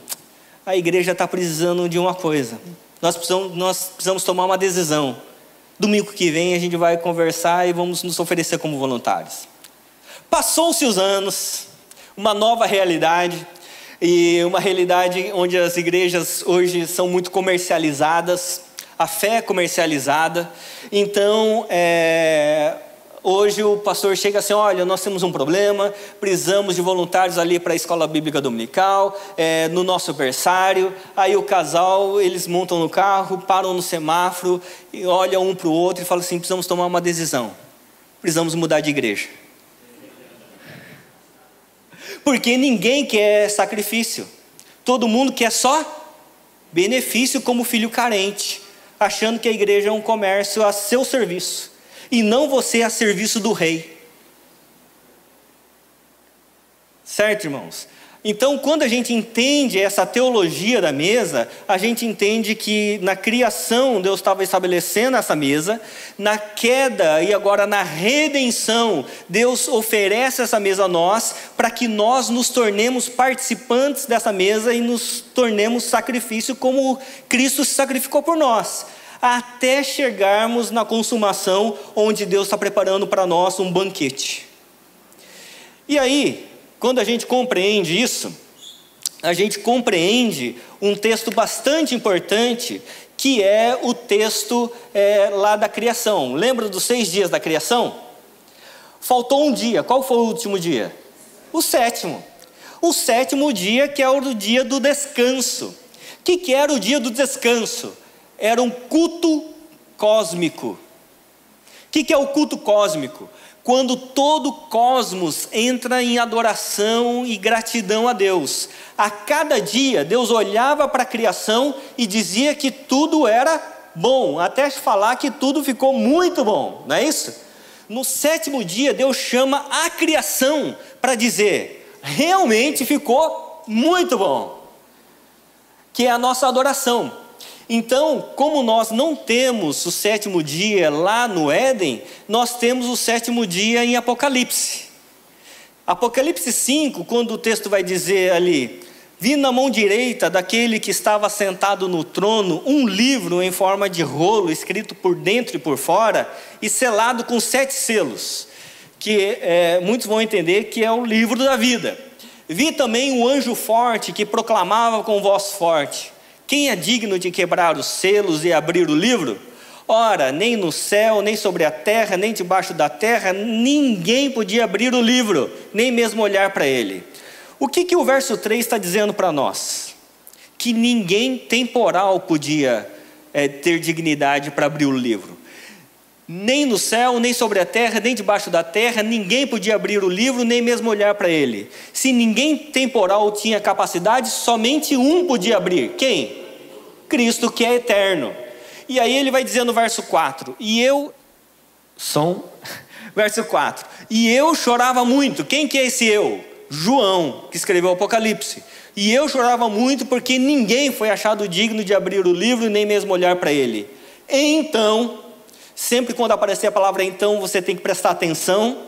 a igreja está precisando de uma coisa, nós precisamos, nós precisamos tomar uma decisão. Domingo que vem a gente vai conversar e vamos nos oferecer como voluntários. Passou-se os anos uma nova realidade e uma realidade onde as igrejas hoje são muito comercializadas, a fé é comercializada. Então, é, hoje o pastor chega assim: olha, nós temos um problema, precisamos de voluntários ali para a escola bíblica dominical, é, no nosso berçário. Aí o casal, eles montam no carro, param no semáforo, e olham um para o outro e falam assim: precisamos tomar uma decisão, precisamos mudar de igreja. Porque ninguém quer sacrifício. Todo mundo quer só benefício como filho carente, achando que a igreja é um comércio a seu serviço e não você a serviço do rei. Certo, irmãos? Então, quando a gente entende essa teologia da mesa, a gente entende que na criação Deus estava estabelecendo essa mesa, na queda e agora na redenção, Deus oferece essa mesa a nós, para que nós nos tornemos participantes dessa mesa e nos tornemos sacrifício como Cristo se sacrificou por nós, até chegarmos na consumação, onde Deus está preparando para nós um banquete. E aí, quando a gente compreende isso, a gente compreende um texto bastante importante, que é o texto é, lá da criação. Lembra dos seis dias da criação? Faltou um dia. Qual foi o último dia? O sétimo. O sétimo dia, que é o dia do descanso. O que, que era o dia do descanso? Era um culto cósmico. O que, que é o culto cósmico? Quando todo o cosmos entra em adoração e gratidão a Deus. A cada dia, Deus olhava para a criação e dizia que tudo era bom, até falar que tudo ficou muito bom, não é isso? No sétimo dia, Deus chama a criação para dizer: realmente ficou muito bom, que é a nossa adoração. Então, como nós não temos o sétimo dia lá no Éden, nós temos o sétimo dia em Apocalipse. Apocalipse 5, quando o texto vai dizer ali: Vi na mão direita daquele que estava sentado no trono um livro em forma de rolo, escrito por dentro e por fora, e selado com sete selos, que é, muitos vão entender que é o livro da vida. Vi também um anjo forte que proclamava com voz forte: Quem é digno de quebrar os selos e abrir o livro? Ora, nem no céu, nem sobre a terra, nem debaixo da terra, ninguém podia abrir o livro, nem mesmo olhar para ele. O que, que o verso 3 está dizendo para nós? Que ninguém temporal podia é, ter dignidade para abrir o livro. Nem no céu, nem sobre a terra, nem debaixo da terra, ninguém podia abrir o livro, nem mesmo olhar para ele. Se ninguém temporal tinha capacidade, somente um podia abrir. Quem? Cristo, que é eterno. E aí ele vai dizer no verso 4: E eu. Som. <laughs> Verso 4: E eu chorava muito. Quem que é esse eu? João, que escreveu o Apocalipse. E eu chorava muito porque ninguém foi achado digno de abrir o livro nem mesmo olhar para ele. Então, sempre quando aparecer a palavra então, você tem que prestar atenção.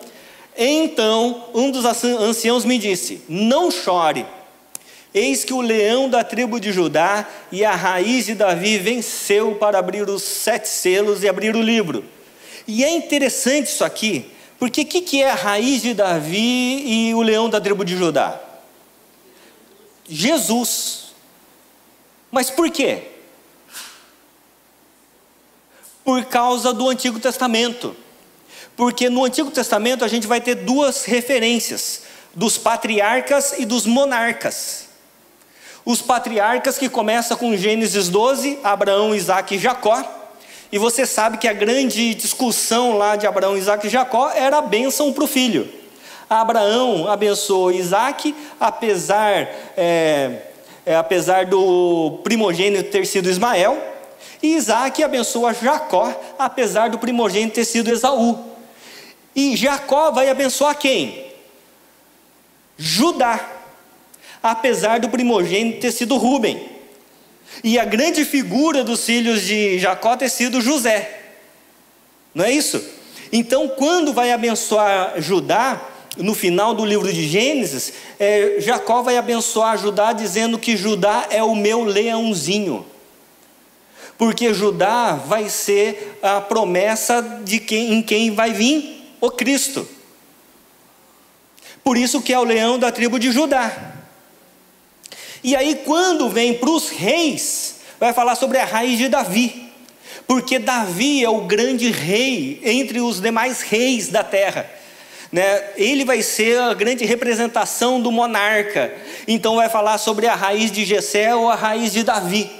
Então, um dos anciãos me disse: Não chore. Eis que o leão da tribo de Judá e a raiz de Davi venceu para abrir os sete selos e abrir o livro. E é interessante isso aqui, porque o que, que é a raiz de Davi e o leão da tribo de Judá? Jesus. Mas por quê? Por causa do Antigo Testamento. Porque no Antigo Testamento a gente vai ter duas referências: dos patriarcas e dos monarcas. Os patriarcas que começa com Gênesis 12, Abraão, Isaac e Jacó e você sabe que a grande discussão lá de Abraão, Isaac e Jacó era a bênção para o filho. Abraão abençoou Isaac, apesar, é, é, apesar do primogênito ter sido Ismael, e Isaac abençoa Jacó, apesar do primogênito ter sido Esaú. E Jacó vai abençoar quem? Judá, apesar do primogênito ter sido Rubem. E a grande figura dos filhos de Jacó ter sido José. Não é isso? Então, quando vai abençoar Judá, no final do livro de Gênesis, é, Jacó vai abençoar Judá dizendo que Judá é o meu leãozinho. Porque Judá vai ser a promessa de quem, em quem vai vir o Cristo. Por isso que é o leão da tribo de Judá. E aí, quando vem para os reis, vai falar sobre a raiz de Davi, porque Davi é o grande rei entre os demais reis da terra. Né? Ele vai ser a grande representação do monarca. Então, vai falar sobre a raiz de Jessé ou a raiz de Davi,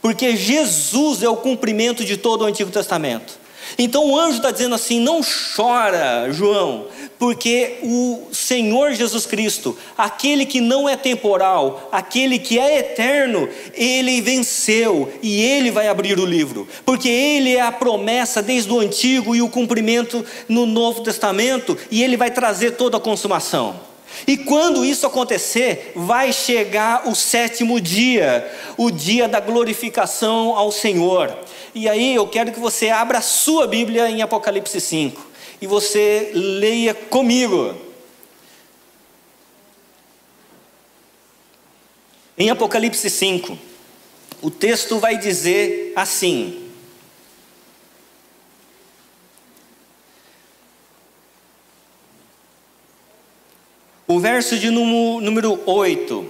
porque Jesus é o cumprimento de todo o Antigo Testamento. Então o anjo está dizendo assim: não chora, João, porque o Senhor Jesus Cristo, aquele que não é temporal, aquele que é eterno, ele venceu e ele vai abrir o livro, porque ele é a promessa desde o Antigo e o cumprimento no Novo Testamento, e ele vai trazer toda a consumação. E quando isso acontecer, vai chegar o sétimo dia, o dia da glorificação ao Senhor. E aí eu quero que você abra a sua Bíblia em Apocalipse 5 e você leia comigo. Em Apocalipse 5, o texto vai dizer assim: O verso de número 8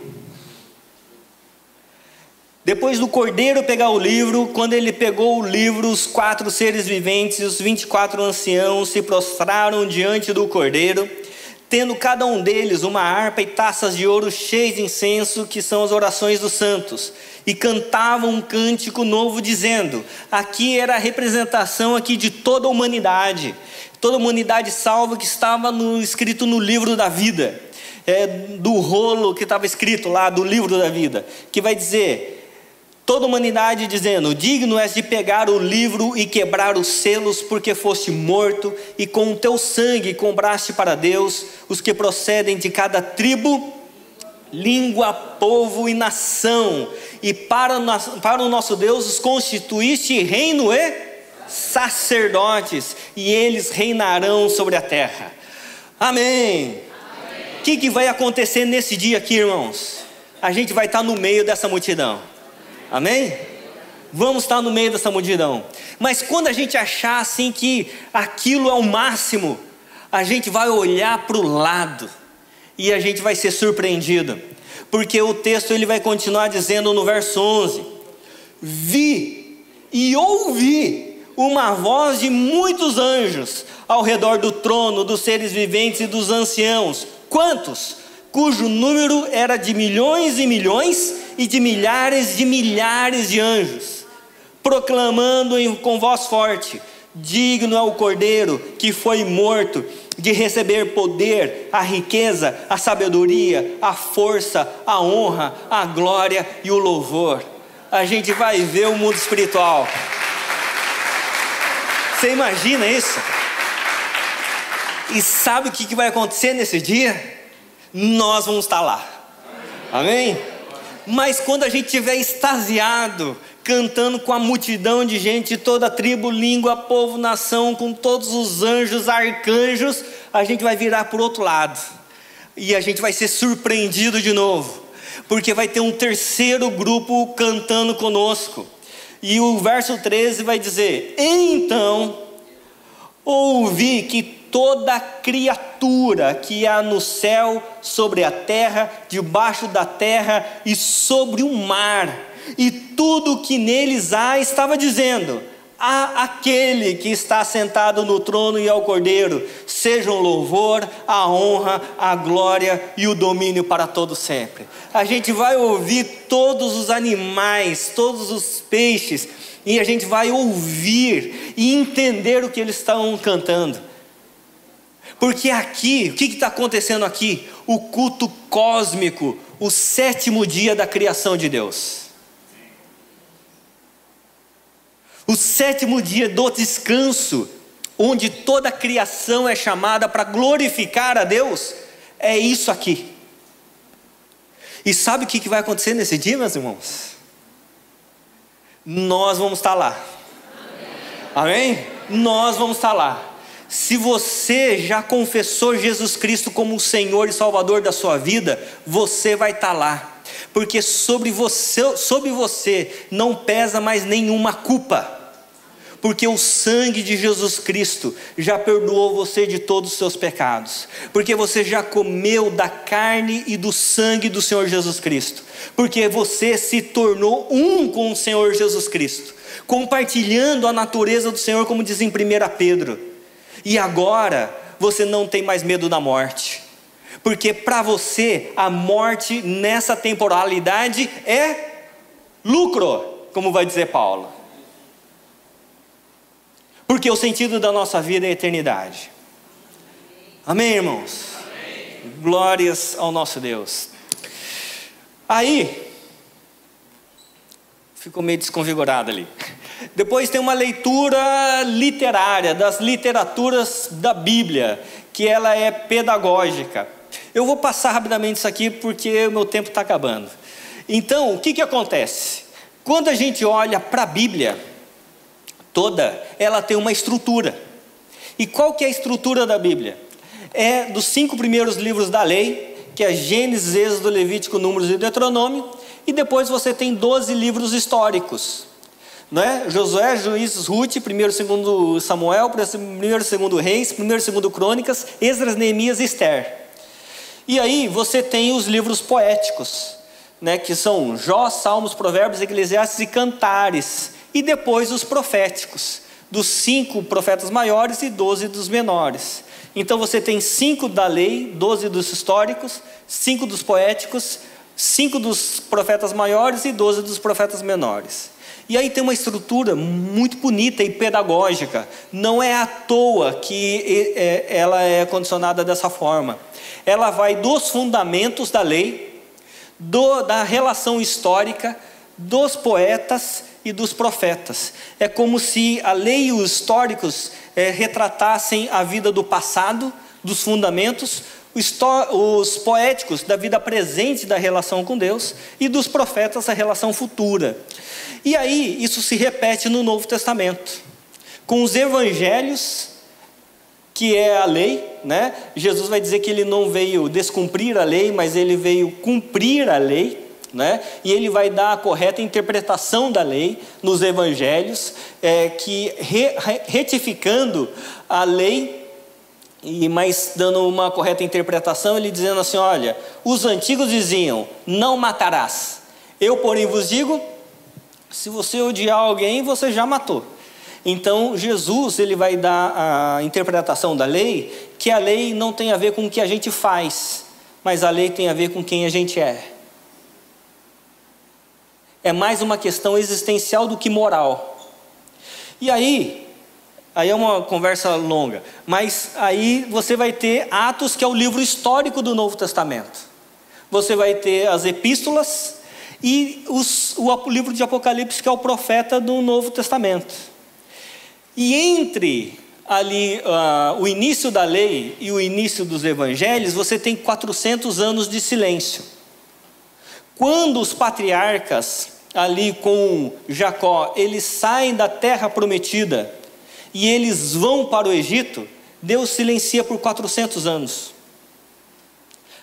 depois do cordeiro pegar o livro, quando ele pegou o livro, os quatro seres viventes, os vinte e quatro anciãos se prostraram diante do cordeiro, tendo cada um deles uma harpa e taças de ouro cheias de incenso, que são as orações dos santos, e cantavam um cântico novo dizendo: aqui era a representação aqui de toda a humanidade, toda a humanidade salva que estava no, escrito no livro da vida, é, do rolo que estava escrito lá do livro da vida, que vai dizer toda a humanidade dizendo: Digno és de pegar o livro e quebrar os selos, porque foste morto, e com o teu sangue compraste para Deus os que procedem de cada tribo, língua, povo e nação, e para, para o nosso Deus os constituíste reino e sacerdotes, e eles reinarão sobre a terra. Amém. O que, que vai acontecer nesse dia aqui, irmãos? A gente vai estar no meio dessa multidão. Amém? Vamos estar no meio dessa multidão. Mas quando a gente achar assim que aquilo é o máximo, a gente vai olhar para o lado e a gente vai ser surpreendido. Porque o texto ele vai continuar dizendo no verso 11: Vi e ouvi uma voz de muitos anjos ao redor do trono, dos seres viventes e dos anciãos. Quantos? Cujo número era de milhões e milhões e de milhares de milhares de anjos, proclamando com voz forte: Digno é o Cordeiro que foi morto de receber poder, a riqueza, a sabedoria, a força, a honra, a glória e o louvor. A gente vai ver o mundo espiritual. Você imagina isso? E sabe o que vai acontecer nesse dia? Nós vamos estar lá. Amém? Mas quando a gente estiver extasiado, cantando com a multidão de gente, toda tribo, língua, povo, nação, com todos os anjos, arcanjos, a gente vai virar para o outro lado. E a gente vai ser surpreendido de novo, porque vai ter um terceiro grupo cantando conosco. E o verso 13 vai dizer: Então ouvi que toda criatura que há no céu, sobre a terra, debaixo da terra e sobre o mar, e tudo que neles há, estava dizendo: a aquele que está sentado no trono e ao cordeiro, sejam louvor, a honra, a glória e o domínio para todo sempre. A gente vai ouvir todos os animais, todos os peixes, e a gente vai ouvir e entender o que eles estão cantando. Porque aqui, o que está acontecendo aqui? O culto cósmico, o sétimo dia da criação de Deus. O sétimo dia do descanso, onde toda a criação é chamada para glorificar a Deus, é isso aqui. E sabe o que vai acontecer nesse dia, meus irmãos? Nós vamos estar lá. Amém? Amém? Nós vamos estar lá. Se você já confessou Jesus Cristo como o Senhor e Salvador da sua vida, você vai estar tá lá. Porque sobre você, sobre você não pesa mais nenhuma culpa. Porque o sangue de Jesus Cristo já perdoou você de todos os seus pecados. Porque você já comeu da carne e do sangue do Senhor Jesus Cristo. Porque você se tornou um com o Senhor Jesus Cristo, compartilhando a natureza do Senhor, como diz em 1 Pedro. E agora você não tem mais medo da morte. Porque para você a morte nessa temporalidade é lucro, como vai dizer Paulo. Porque o sentido da nossa vida é a eternidade. Amém, irmãos? Amém. Glórias ao nosso Deus. Aí, ficou meio desconfigurado ali. Depois tem uma leitura literária, das literaturas da Bíblia, que ela é pedagógica. Eu vou passar rapidamente isso aqui porque o meu tempo está acabando. Então, o que, que acontece? Quando a gente olha para a Bíblia toda, ela tem uma estrutura. E qual que é a estrutura da Bíblia? É dos cinco primeiros livros da lei, que é Gênesis, Êxodo, Levítico, Números e Deuteronômio, e depois você tem 12 livros históricos, né? Josué, Juízes, Ruth, 1 e 2 Samuel, 1 e 2 Reis, 1 e 2 Crônicas, Esdras, Neemias e Esther. E aí você tem os livros poéticos, né, que são Jó, Salmos, Provérbios, Eclesiastes e Cantares. E depois os proféticos, dos cinco profetas maiores e doze dos menores. Então você tem cinco da lei, doze dos históricos, cinco dos poéticos, cinco dos profetas maiores e doze dos profetas menores. E aí tem uma estrutura muito bonita e pedagógica. Não é à toa que é, ela é condicionada dessa forma. Ela vai dos fundamentos da lei, do, da relação histórica, dos poetas e dos profetas. É como se a lei e os históricos é, retratassem a vida do passado, dos fundamentos, os poéticos da vida presente da relação com Deus e dos profetas a relação futura. E aí isso se repete no Novo Testamento, com os evangelhos, que é a lei, né? Jesus vai dizer que ele não veio descumprir a lei, mas ele veio cumprir a lei. Né? E ele vai dar a correta interpretação da lei nos evangelhos, é, que re, retificando a lei e mais dando uma correta interpretação, ele dizendo assim: olha, os antigos diziam, não matarás. Eu, porém, vos digo, se você odiar alguém, você já matou. Então, Jesus ele vai dar a interpretação da lei, que a lei não tem a ver com o que a gente faz, mas a lei tem a ver com quem a gente é. É mais uma questão existencial do que moral. E aí, Aí é uma conversa longa. Mas aí você vai ter Atos, que é o livro histórico do Novo Testamento. Você vai ter as epístolas e os, o livro de Apocalipse, que é o profeta do Novo Testamento. E entre ali uh, o início da lei e o início dos evangelhos, você tem 400 anos de silêncio. Quando os patriarcas ali com Jacó, eles saem da terra prometida, e eles vão para o Egito, Deus silencia por 400 anos.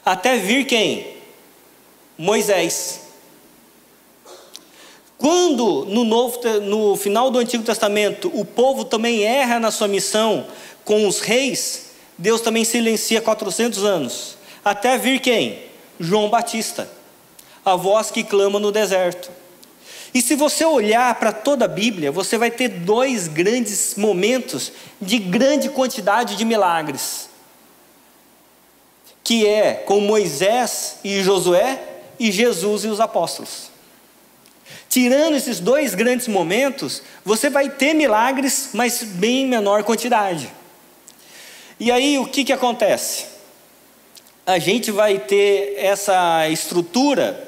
Até vir quem? Moisés. Quando no, novo, no final do Antigo Testamento o povo também erra na sua missão com os reis, Deus também silencia 400 anos. Até vir quem? João Batista, a voz que clama no deserto. E se você olhar para toda a Bíblia, você vai ter dois grandes momentos de grande quantidade de milagres. Que é com Moisés e Josué e Jesus e os apóstolos. Tirando esses dois grandes momentos, você vai ter milagres, mas bem menor quantidade. E aí o que, que acontece? A gente vai ter essa estrutura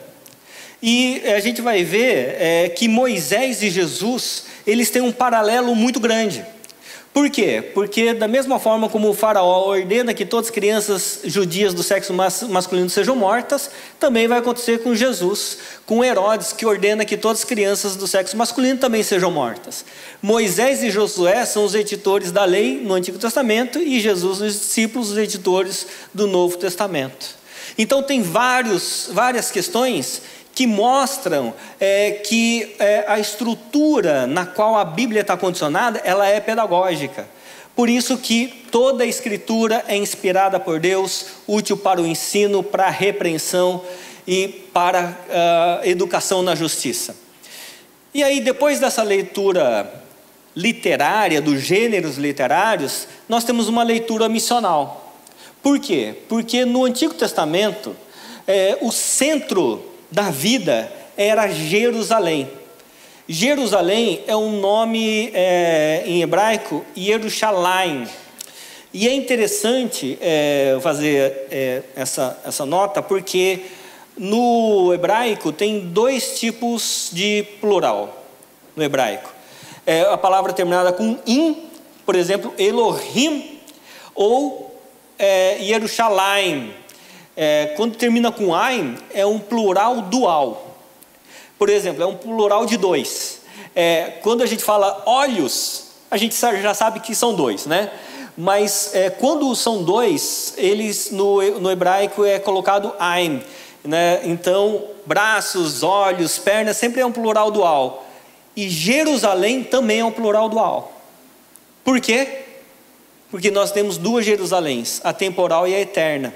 e a gente vai ver é, que Moisés e Jesus, eles têm um paralelo muito grande. Por quê? Porque da mesma forma como o faraó ordena que todas as crianças judias do sexo masculino sejam mortas, também vai acontecer com Jesus, com Herodes, que ordena que todas as crianças do sexo masculino também sejam mortas. Moisés e Josué são os editores da lei no Antigo Testamento e Jesus os discípulos, os editores do Novo Testamento. Então tem vários, várias questões que mostram é, que é, a estrutura na qual a Bíblia está condicionada, ela é pedagógica. Por isso que toda a escritura é inspirada por Deus, útil para o ensino, para a repreensão e para a uh, educação na justiça. E aí, depois dessa leitura literária, dos gêneros literários, nós temos uma leitura missional. Por quê? Porque no Antigo Testamento, é, o centro da vida era Jerusalém. Jerusalém é um nome é, em hebraico, Yerushalayim. E é interessante é, fazer é, essa, essa nota, porque no hebraico tem dois tipos de plural, no hebraico. É, a palavra terminada com in, por exemplo, Elohim, ou é, Yerushalayim, é, quando termina com ain, é um plural dual. Por exemplo, é um plural de dois. É, quando a gente fala olhos, a gente já sabe que são dois, né? Mas é, quando são dois, eles no, no hebraico é colocado ain. Né? Então, braços, olhos, pernas, sempre é um plural dual. E Jerusalém também é um plural dual. Por quê? Porque nós temos duas Jerusaléns, a temporal e a eterna.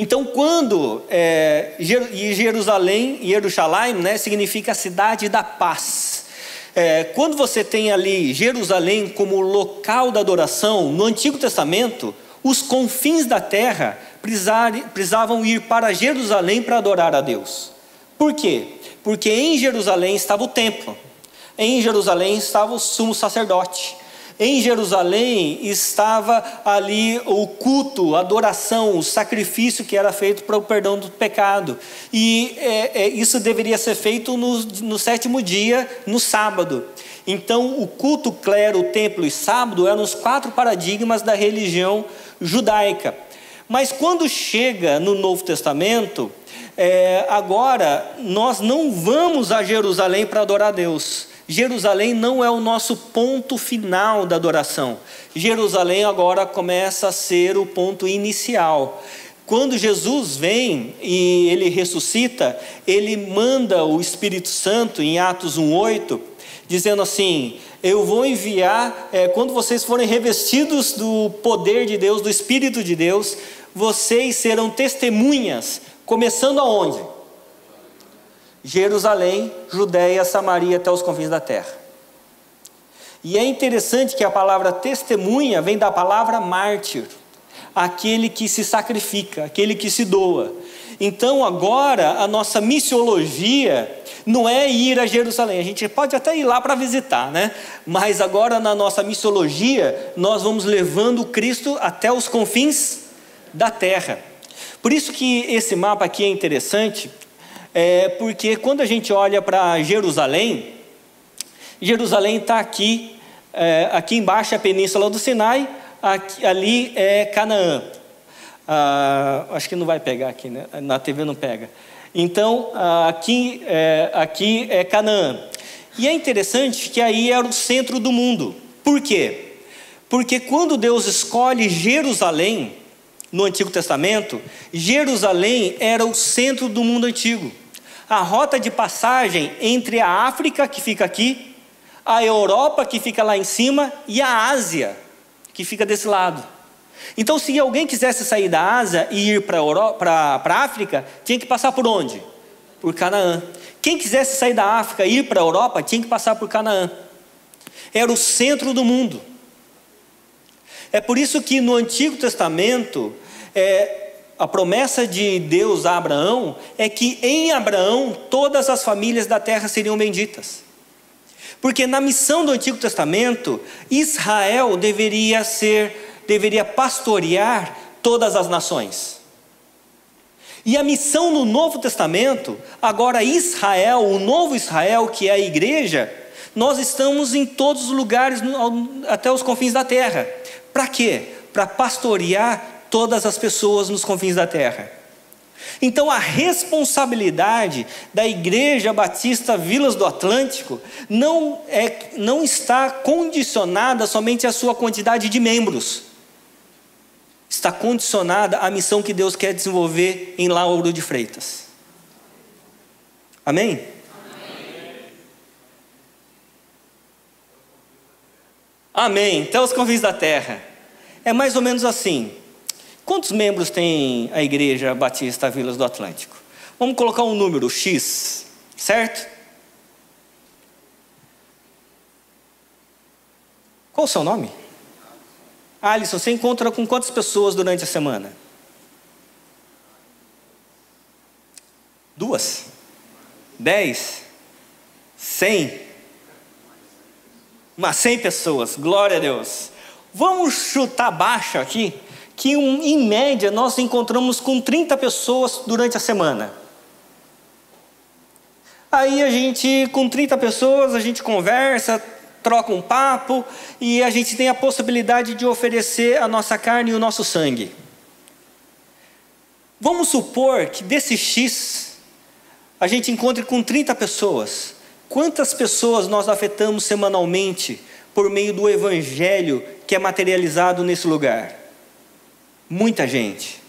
Então, quando é, Jerusalém, Jerusalém, né, significa a cidade da paz. É, quando você tem ali Jerusalém como local da adoração, no Antigo Testamento, os confins da terra precisavam ir para Jerusalém para adorar a Deus. Por quê? Porque em Jerusalém estava o templo, em Jerusalém estava o sumo sacerdote, em Jerusalém estava ali o culto, a adoração, o sacrifício que era feito para o perdão do pecado. E é, é, isso deveria ser feito no, no sétimo dia, no sábado. Então, o culto, clero, templo e sábado eram os quatro paradigmas da religião judaica. Mas quando chega no Novo Testamento, é, agora nós não vamos a Jerusalém para adorar a Deus. Jerusalém não é o nosso ponto final da adoração. Jerusalém agora começa a ser o ponto inicial. Quando Jesus vem e ele ressuscita, ele manda o Espírito Santo em Atos 1:8, dizendo assim: Eu vou enviar é, quando vocês forem revestidos do poder de Deus, do Espírito de Deus, vocês serão testemunhas, começando aonde? Jerusalém, Judéia, Samaria até os confins da terra. E é interessante que a palavra testemunha vem da palavra mártir, aquele que se sacrifica, aquele que se doa. Então agora a nossa missiologia não é ir a Jerusalém, a gente pode até ir lá para visitar, né? Mas agora na nossa missiologia nós vamos levando Cristo até os confins da terra. Por isso que esse mapa aqui é interessante, é porque quando a gente olha para Jerusalém, Jerusalém está aqui, é, aqui embaixo a península do Sinai, aqui, ali é Canaã. Ah, acho que não vai pegar aqui, né? Na TV não pega. Então, aqui é, aqui é Canaã. E é interessante que aí era o centro do mundo. Por quê? Porque quando Deus escolhe Jerusalém, no Antigo Testamento, Jerusalém era o centro do mundo antigo a rota de passagem entre a África, que fica aqui, a Europa, que fica lá em cima, e a Ásia, que fica desse lado. Então, se alguém quisesse sair da Ásia e ir para a África, tinha que passar por onde? Por Canaã. Quem quisesse sair da África e ir para a Europa, tinha que passar por Canaã. Era o centro do mundo. É por isso que no Antigo Testamento, é, a promessa de Deus a Abraão é que em Abraão todas as famílias da terra seriam benditas. Porque na missão do Antigo Testamento, Israel deveria ser, deveria pastorear todas as nações. E a missão no Novo Testamento, agora Israel, o novo Israel, que é a igreja, nós estamos em todos os lugares, até os confins da terra. Para quê? Para pastorear todas as pessoas nos confins da terra. Então, a responsabilidade da Igreja Batista Vilas do Atlântico não, é, não está condicionada somente à sua quantidade de membros. Está condicionada à missão que Deus quer desenvolver em Lauro de Freitas. Amém? Amém. Então, os confins da terra. É mais ou menos assim. Quantos membros tem a Igreja Batista Vilas do Atlântico? Vamos colocar um número X, certo? Qual o seu nome? Alisson, você encontra com quantas pessoas durante a semana? Duas? Dez? Cem? Umas cem pessoas, glória a Deus. Vamos chutar baixo aqui que em média nós encontramos com 30 pessoas durante a semana. Aí a gente, com 30 pessoas, a gente conversa, troca um papo e a gente tem a possibilidade de oferecer a nossa carne e o nosso sangue. Vamos supor que desse X a gente encontre com 30 pessoas. Quantas pessoas nós afetamos semanalmente por meio do evangelho que é materializado nesse lugar? Muita gente.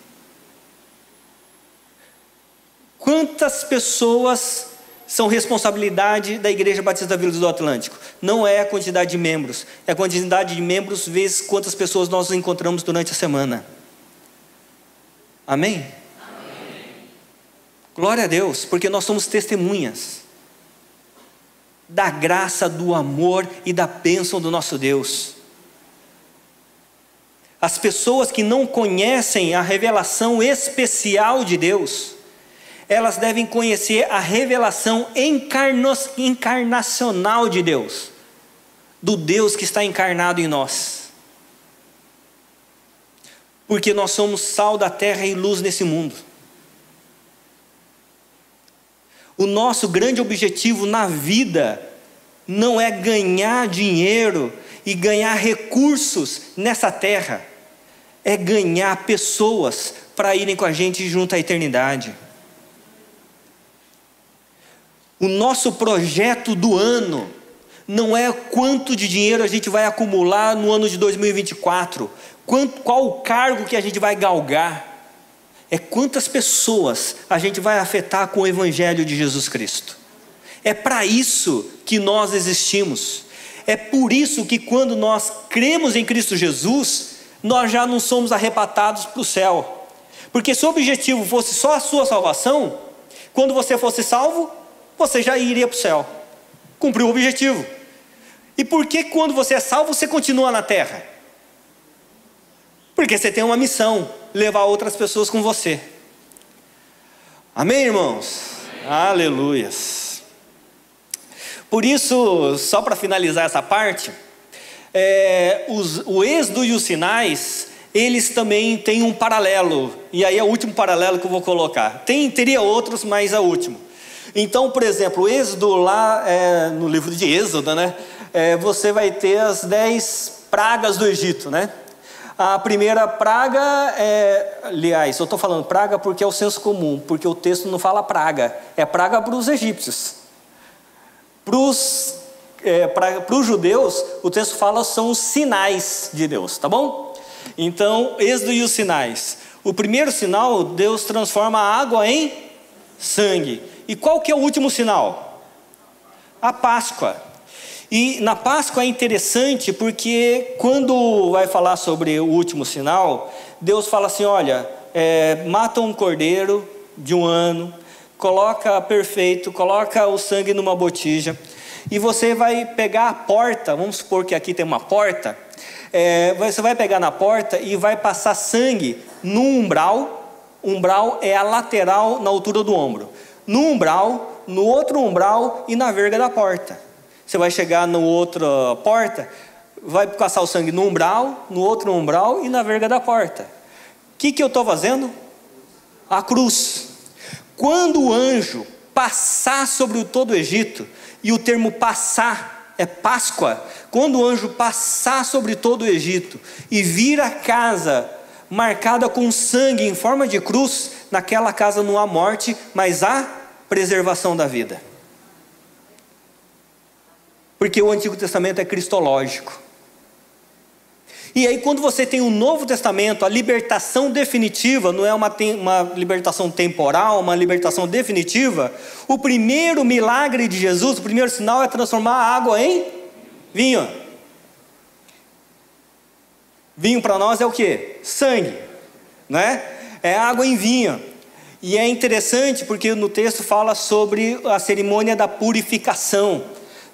Quantas pessoas são responsabilidade da Igreja Batista Vila do Atlântico? Não é a quantidade de membros, é a quantidade de membros vezes quantas pessoas nós encontramos durante a semana. Amém? Amém? Glória a Deus, porque nós somos testemunhas. Da graça, do amor e da bênção do nosso Deus. As pessoas que não conhecem a revelação especial de Deus, elas devem conhecer a revelação encarnacional de Deus, do Deus que está encarnado em nós. Porque nós somos sal da terra e luz nesse mundo. O nosso grande objetivo na vida não é ganhar dinheiro e ganhar recursos nessa terra, é ganhar pessoas para irem com a gente junto à eternidade. O nosso projeto do ano não é quanto de dinheiro a gente vai acumular no ano de 2024, quanto, qual o cargo que a gente vai galgar, é quantas pessoas a gente vai afetar com o Evangelho de Jesus Cristo. É para isso que nós existimos. É por isso que quando nós cremos em Cristo Jesus, nós já não somos arrebatados para o céu. Porque se o objetivo fosse só a sua salvação, quando você fosse salvo, você já iria para o céu. Cumpriu o objetivo. E por que quando você é salvo, você continua na terra? Porque você tem uma missão, levar outras pessoas com você. Amém, irmãos? Amém. Aleluias. Por isso, só para finalizar essa parte, é, os, o êxodo e os sinais, eles também têm um paralelo. E aí é o último paralelo que eu vou colocar. Tem, teria outros, mas é o último. Então, por exemplo, o êxodo lá é, no livro de Êxodo, né? É, você vai ter as dez pragas do Egito, né? A primeira praga é, aliás, eu estou falando praga porque é o senso comum, porque o texto não fala praga, é praga para os egípcios. Para os é, judeus, o texto fala são os sinais de Deus, tá bom? Então, Êxodo e os sinais. O primeiro sinal, Deus transforma a água em sangue. E qual que é o último sinal? A Páscoa. E na Páscoa é interessante porque quando vai falar sobre o último sinal, Deus fala assim: olha, é, mata um cordeiro de um ano, coloca perfeito, coloca o sangue numa botija e você vai pegar a porta, vamos supor que aqui tem uma porta, é, você vai pegar na porta e vai passar sangue no umbral, umbral é a lateral na altura do ombro, no umbral, no outro umbral e na verga da porta. Você vai chegar na outra porta, vai passar o sangue no umbral, no outro umbral e na verga da porta. O que, que eu estou fazendo? A cruz. Quando o anjo passar sobre todo o Egito, e o termo passar é Páscoa, quando o anjo passar sobre todo o Egito e vir a casa marcada com sangue em forma de cruz, naquela casa não há morte, mas há preservação da vida. Porque o Antigo Testamento é cristológico. E aí, quando você tem o Novo Testamento, a libertação definitiva, não é uma, uma libertação temporal, uma libertação definitiva, o primeiro milagre de Jesus, o primeiro sinal é transformar a água em vinho. Vinho para nós é o que? Sangue, né? É água em vinho. E é interessante porque no texto fala sobre a cerimônia da purificação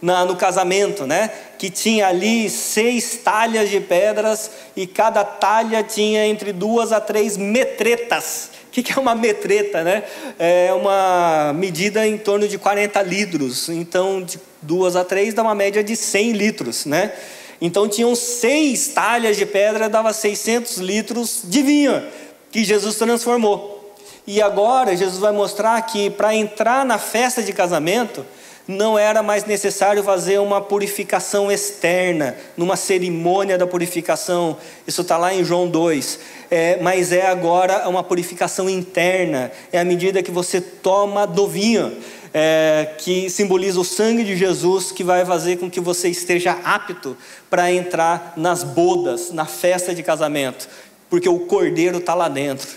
na, no casamento, né? Que tinha ali seis talhas de pedras e cada talha tinha entre duas a três metretas. O que, que é uma metreta, né? É uma medida em torno de 40 litros. Então, de duas a três dá uma média de 100 litros, né? Então, tinham seis talhas de pedra, dava 600 litros de vinho, que Jesus transformou. E agora, Jesus vai mostrar que para entrar na festa de casamento, não era mais necessário fazer uma purificação externa, numa cerimônia da purificação. Isso está lá em João 2. É, mas é agora uma purificação interna. É à medida que você toma do vinho, é, que simboliza o sangue de Jesus, que vai fazer com que você esteja apto para entrar nas bodas, na festa de casamento, porque o cordeiro está lá dentro.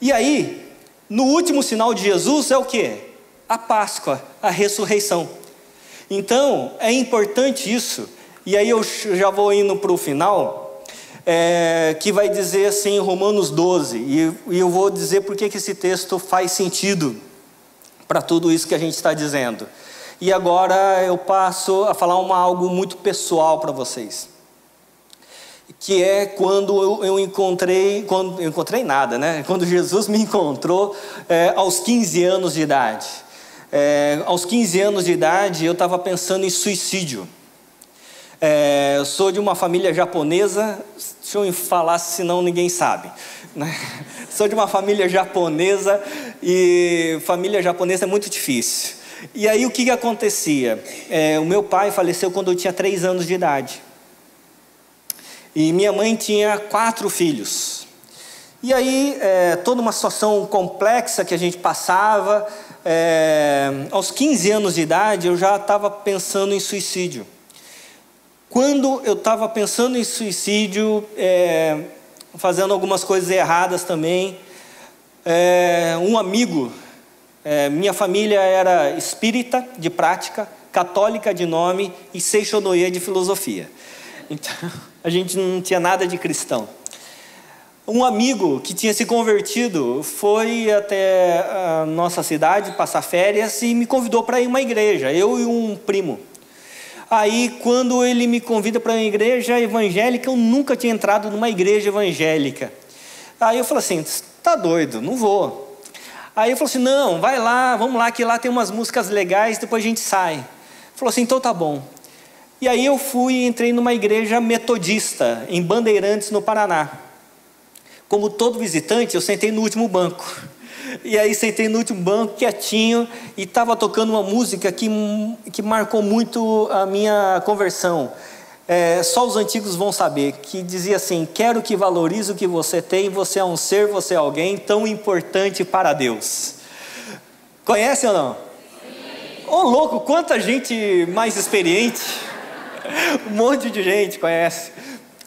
E aí, no último sinal de Jesus é o que? A Páscoa, a ressurreição. Então, é importante isso, e aí eu já vou indo para o final, é, que vai dizer assim, Romanos 12, e, e eu vou dizer por que esse texto faz sentido para tudo isso que a gente está dizendo. E agora eu passo a falar uma, algo muito pessoal para vocês. Que é quando eu, eu, encontrei, quando eu encontrei nada, né? Quando Jesus me encontrou é, aos 15 anos de idade. É, aos 15 anos de idade eu estava pensando em suicídio. É, sou de uma família japonesa, deixa eu falar, senão ninguém sabe. Né? <laughs> Sou de uma família japonesa e família japonesa é muito difícil. E aí o que, que acontecia? É, o meu pai faleceu quando eu tinha três anos de idade. E minha mãe tinha quatro filhos. E aí, é, toda uma situação complexa que a gente passava. É, aos 15 anos de idade, eu já estava pensando em suicídio. Quando eu estava pensando em suicídio, é, fazendo algumas coisas erradas também, é, um amigo é, minha família era espírita de prática, católica de nome e seixonoia de filosofia. Então, <laughs> a gente não tinha nada de cristão. Um amigo que tinha se convertido foi até a nossa cidade passar férias e me convidou para ir uma igreja, eu e um primo. Aí, quando ele me convida para uma igreja evangélica, eu nunca tinha entrado numa igreja evangélica. Aí eu falei assim: tá doido, não vou. Aí ele falou assim: não, vai lá, vamos lá, que lá tem umas músicas legais, depois a gente sai. Falou assim: então tá bom. E aí eu fui e entrei numa igreja metodista, em Bandeirantes, no Paraná. Como todo visitante, eu sentei no último banco. E aí sentei no último banco, quietinho, e estava tocando uma música que, que marcou muito a minha conversão é, só os antigos vão saber, que dizia assim: Quero que valorize o que você tem, você é um ser, você é alguém tão importante para Deus. Conhece ou não? Ô oh, louco, quanta gente mais experiente! <laughs> um monte de gente conhece.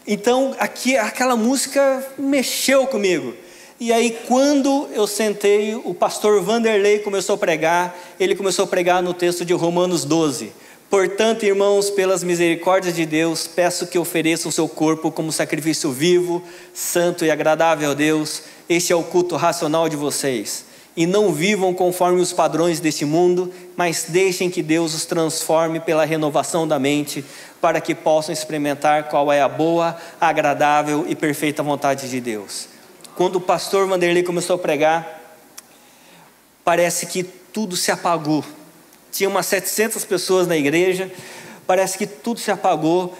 Então, aqui, aquela música mexeu comigo. E aí, quando eu sentei, o pastor Vanderlei começou a pregar, ele começou a pregar no texto de Romanos 12. Portanto, irmãos, pelas misericórdias de Deus, peço que ofereçam o seu corpo como sacrifício vivo, santo e agradável a Deus. Este é o culto racional de vocês. E não vivam conforme os padrões deste mundo, mas deixem que Deus os transforme pela renovação da mente, para que possam experimentar qual é a boa, agradável e perfeita vontade de Deus. Quando o pastor Vanderlei começou a pregar, parece que tudo se apagou tinha umas 700 pessoas na igreja, parece que tudo se apagou.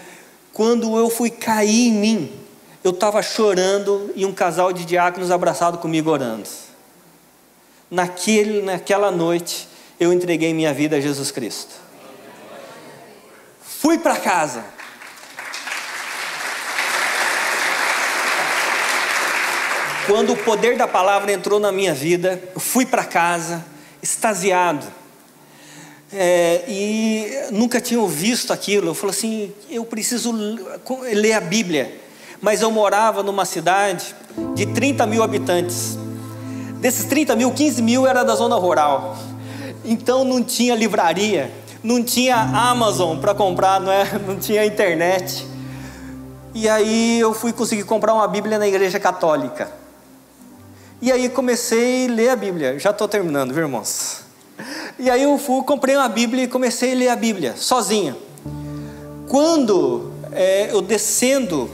Quando eu fui cair em mim, eu estava chorando e um casal de diáconos abraçado comigo orando. Naquele, naquela noite, eu entreguei minha vida a Jesus Cristo. Fui para casa. Quando o poder da palavra entrou na minha vida, eu fui para casa, extasiado é, e nunca tinham visto aquilo. Eu falei assim: eu preciso ler a Bíblia. Mas eu morava numa cidade de 30 mil habitantes. Desses 30 mil, 15 mil era da zona rural. Então não tinha livraria, não tinha Amazon para comprar, não, é? <laughs> não tinha internet. E aí eu fui conseguir comprar uma Bíblia na igreja católica. E aí comecei a ler a Bíblia. Já estou terminando, viu, irmãos? E aí eu fui, comprei uma Bíblia e comecei a ler a Bíblia, sozinha. Quando é, eu descendo,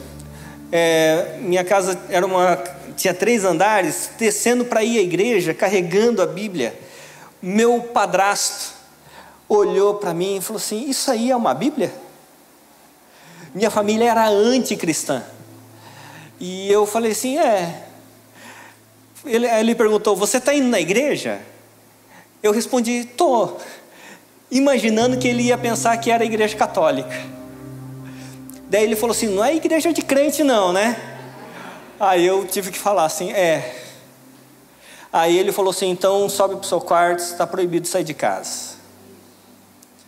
é, minha casa era uma, tinha três andares, descendo para ir à igreja, carregando a Bíblia, meu padrasto olhou para mim e falou assim: Isso aí é uma Bíblia? Minha família era anticristã. E eu falei assim: É. Ele, ele perguntou: Você está indo na igreja? Eu respondi: tô, imaginando que ele ia pensar que era igreja católica. Daí ele falou assim: não é igreja de crente, não, né? Aí eu tive que falar assim: é. Aí ele falou assim: então sobe para o seu quarto, está proibido sair de casa.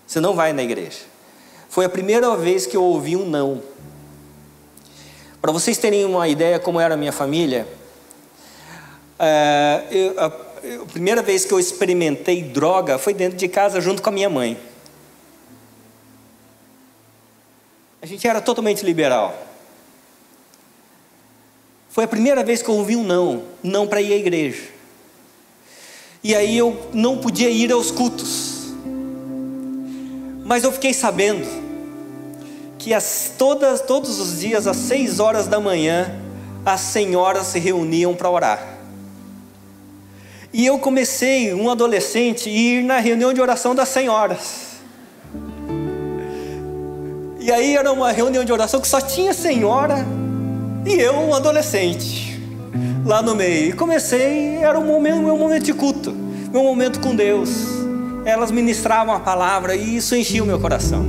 Você não vai na igreja. Foi a primeira vez que eu ouvi um não. Para vocês terem uma ideia como era a minha família, eu, a primeira vez que eu experimentei droga foi dentro de casa junto com a minha mãe. A gente era totalmente liberal. Foi a primeira vez que eu ouvi um não, não para ir à igreja. E aí eu não podia ir aos cultos. Mas eu fiquei sabendo que as, todas, todos os dias, às seis horas da manhã, as senhoras se reuniam para orar. E eu comecei, um adolescente, a ir na reunião de oração das senhoras. E aí era uma reunião de oração que só tinha senhora e eu, um adolescente, lá no meio. E comecei, era um momento, meu momento de culto, meu momento com Deus. Elas ministravam a palavra e isso enchia o meu coração.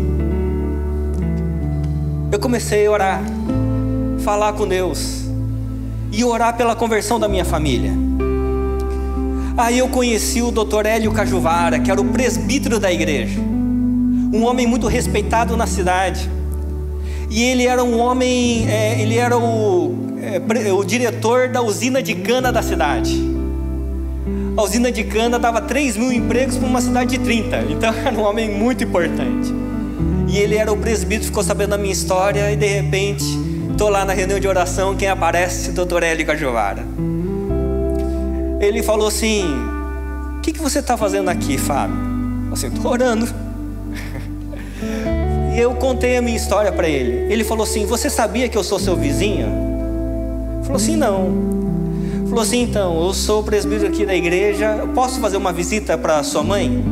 Eu comecei a orar, falar com Deus e orar pela conversão da minha família. Aí eu conheci o Dr. Hélio Cajuvara, que era o presbítero da igreja, um homem muito respeitado na cidade. E ele era um homem, é, ele era o, é, o diretor da usina de cana da cidade. A usina de cana dava 3 mil empregos para uma cidade de 30, então <laughs> era um homem muito importante. E ele era o presbítero, ficou sabendo da minha história e de repente estou lá na reunião de oração, quem aparece? Dr. Hélio Cajuvara ele falou assim: O que, que você está fazendo aqui, Fábio? Assim, estou orando. Eu contei a minha história para ele. Ele falou assim: Você sabia que eu sou seu vizinho? Falou assim: Não. Falou assim: Então, eu sou presbítero aqui da igreja. Eu posso fazer uma visita para sua mãe?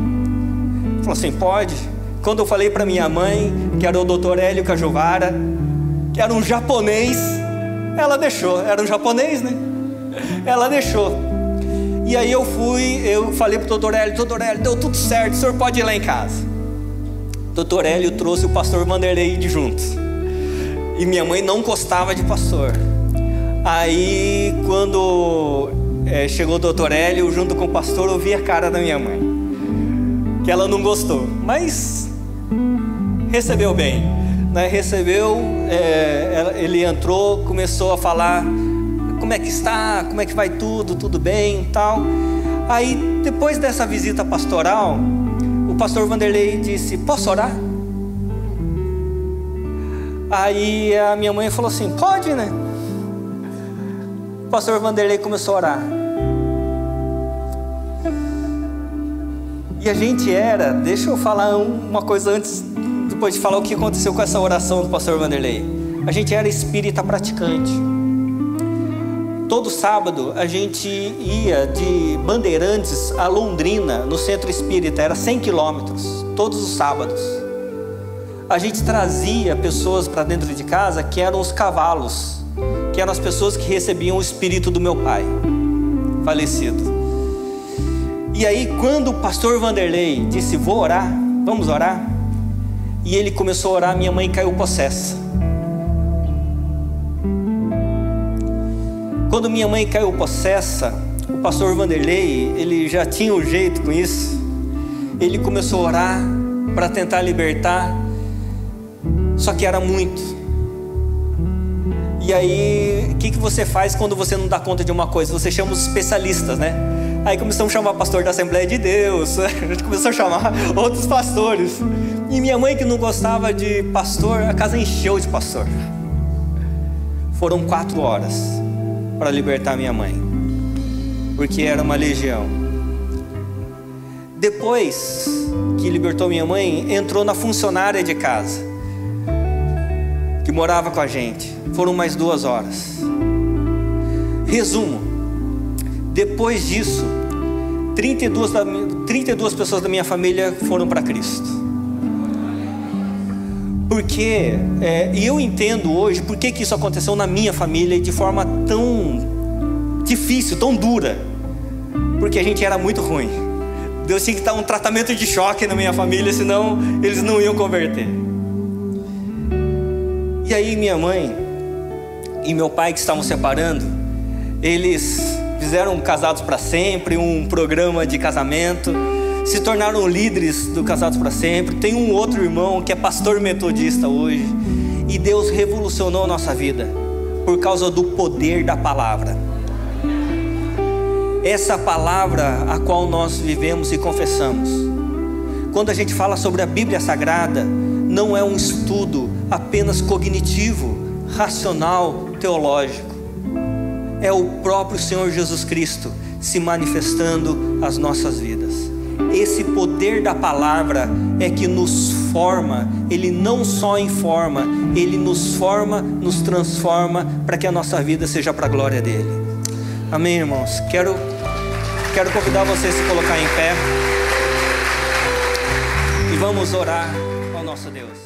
Falou assim: Pode. Quando eu falei para minha mãe, que era o doutor Hélio Cajuvara, que era um japonês, ela deixou. Era um japonês, né? Ela deixou. E aí eu fui, eu falei para o doutor Hélio, doutor Hélio, deu tudo certo, o senhor pode ir lá em casa. Doutor Hélio trouxe o pastor Vanderlei de junto. E minha mãe não gostava de pastor. Aí quando é, chegou o doutor Hélio junto com o pastor, eu vi a cara da minha mãe. Que ela não gostou, mas recebeu bem. Né? Recebeu, é, ele entrou, começou a falar como é que está, como é que vai tudo, tudo bem tal. Aí, depois dessa visita pastoral, o pastor Vanderlei disse: Posso orar? Aí a minha mãe falou assim: Pode, né? O pastor Vanderlei começou a orar. E a gente era, deixa eu falar uma coisa antes, depois de falar o que aconteceu com essa oração do pastor Vanderlei. A gente era espírita praticante. Todo sábado a gente ia de Bandeirantes a Londrina, no centro espírita, era 100 quilômetros, todos os sábados. A gente trazia pessoas para dentro de casa que eram os cavalos, que eram as pessoas que recebiam o espírito do meu pai, falecido. E aí, quando o pastor Vanderlei disse: Vou orar, vamos orar, e ele começou a orar, minha mãe caiu possessa. Quando minha mãe caiu possessa, o pastor Vanderlei, ele já tinha um jeito com isso. Ele começou a orar para tentar libertar, só que era muito. E aí, o que, que você faz quando você não dá conta de uma coisa? Você chama os especialistas, né? Aí começamos a chamar pastor da Assembleia de Deus, <laughs> a gente começou a chamar outros pastores. E minha mãe, que não gostava de pastor, a casa encheu de pastor. Foram quatro horas para libertar minha mãe, porque era uma legião. Depois que libertou minha mãe, entrou na funcionária de casa, que morava com a gente. Foram mais duas horas. Resumo: depois disso, 32, 32 pessoas da minha família foram para Cristo. Porque, é, e eu entendo hoje por que, isso aconteceu na minha família de forma tão difícil, tão dura. Porque a gente era muito ruim. Deus tinha que dar um tratamento de choque na minha família, senão eles não iam converter. E aí minha mãe e meu pai que estavam separando, eles fizeram casados para sempre, um programa de casamento se tornaram líderes do Casados para Sempre. Tem um outro irmão que é pastor metodista hoje. E Deus revolucionou a nossa vida por causa do poder da palavra. Essa palavra a qual nós vivemos e confessamos. Quando a gente fala sobre a Bíblia Sagrada, não é um estudo apenas cognitivo, racional, teológico. É o próprio Senhor Jesus Cristo se manifestando às nossas vidas. Esse poder da palavra é que nos forma, Ele não só informa, Ele nos forma, nos transforma para que a nossa vida seja para a glória dele. Amém, irmãos? Quero, quero convidar você a se colocar em pé e vamos orar ao nosso Deus.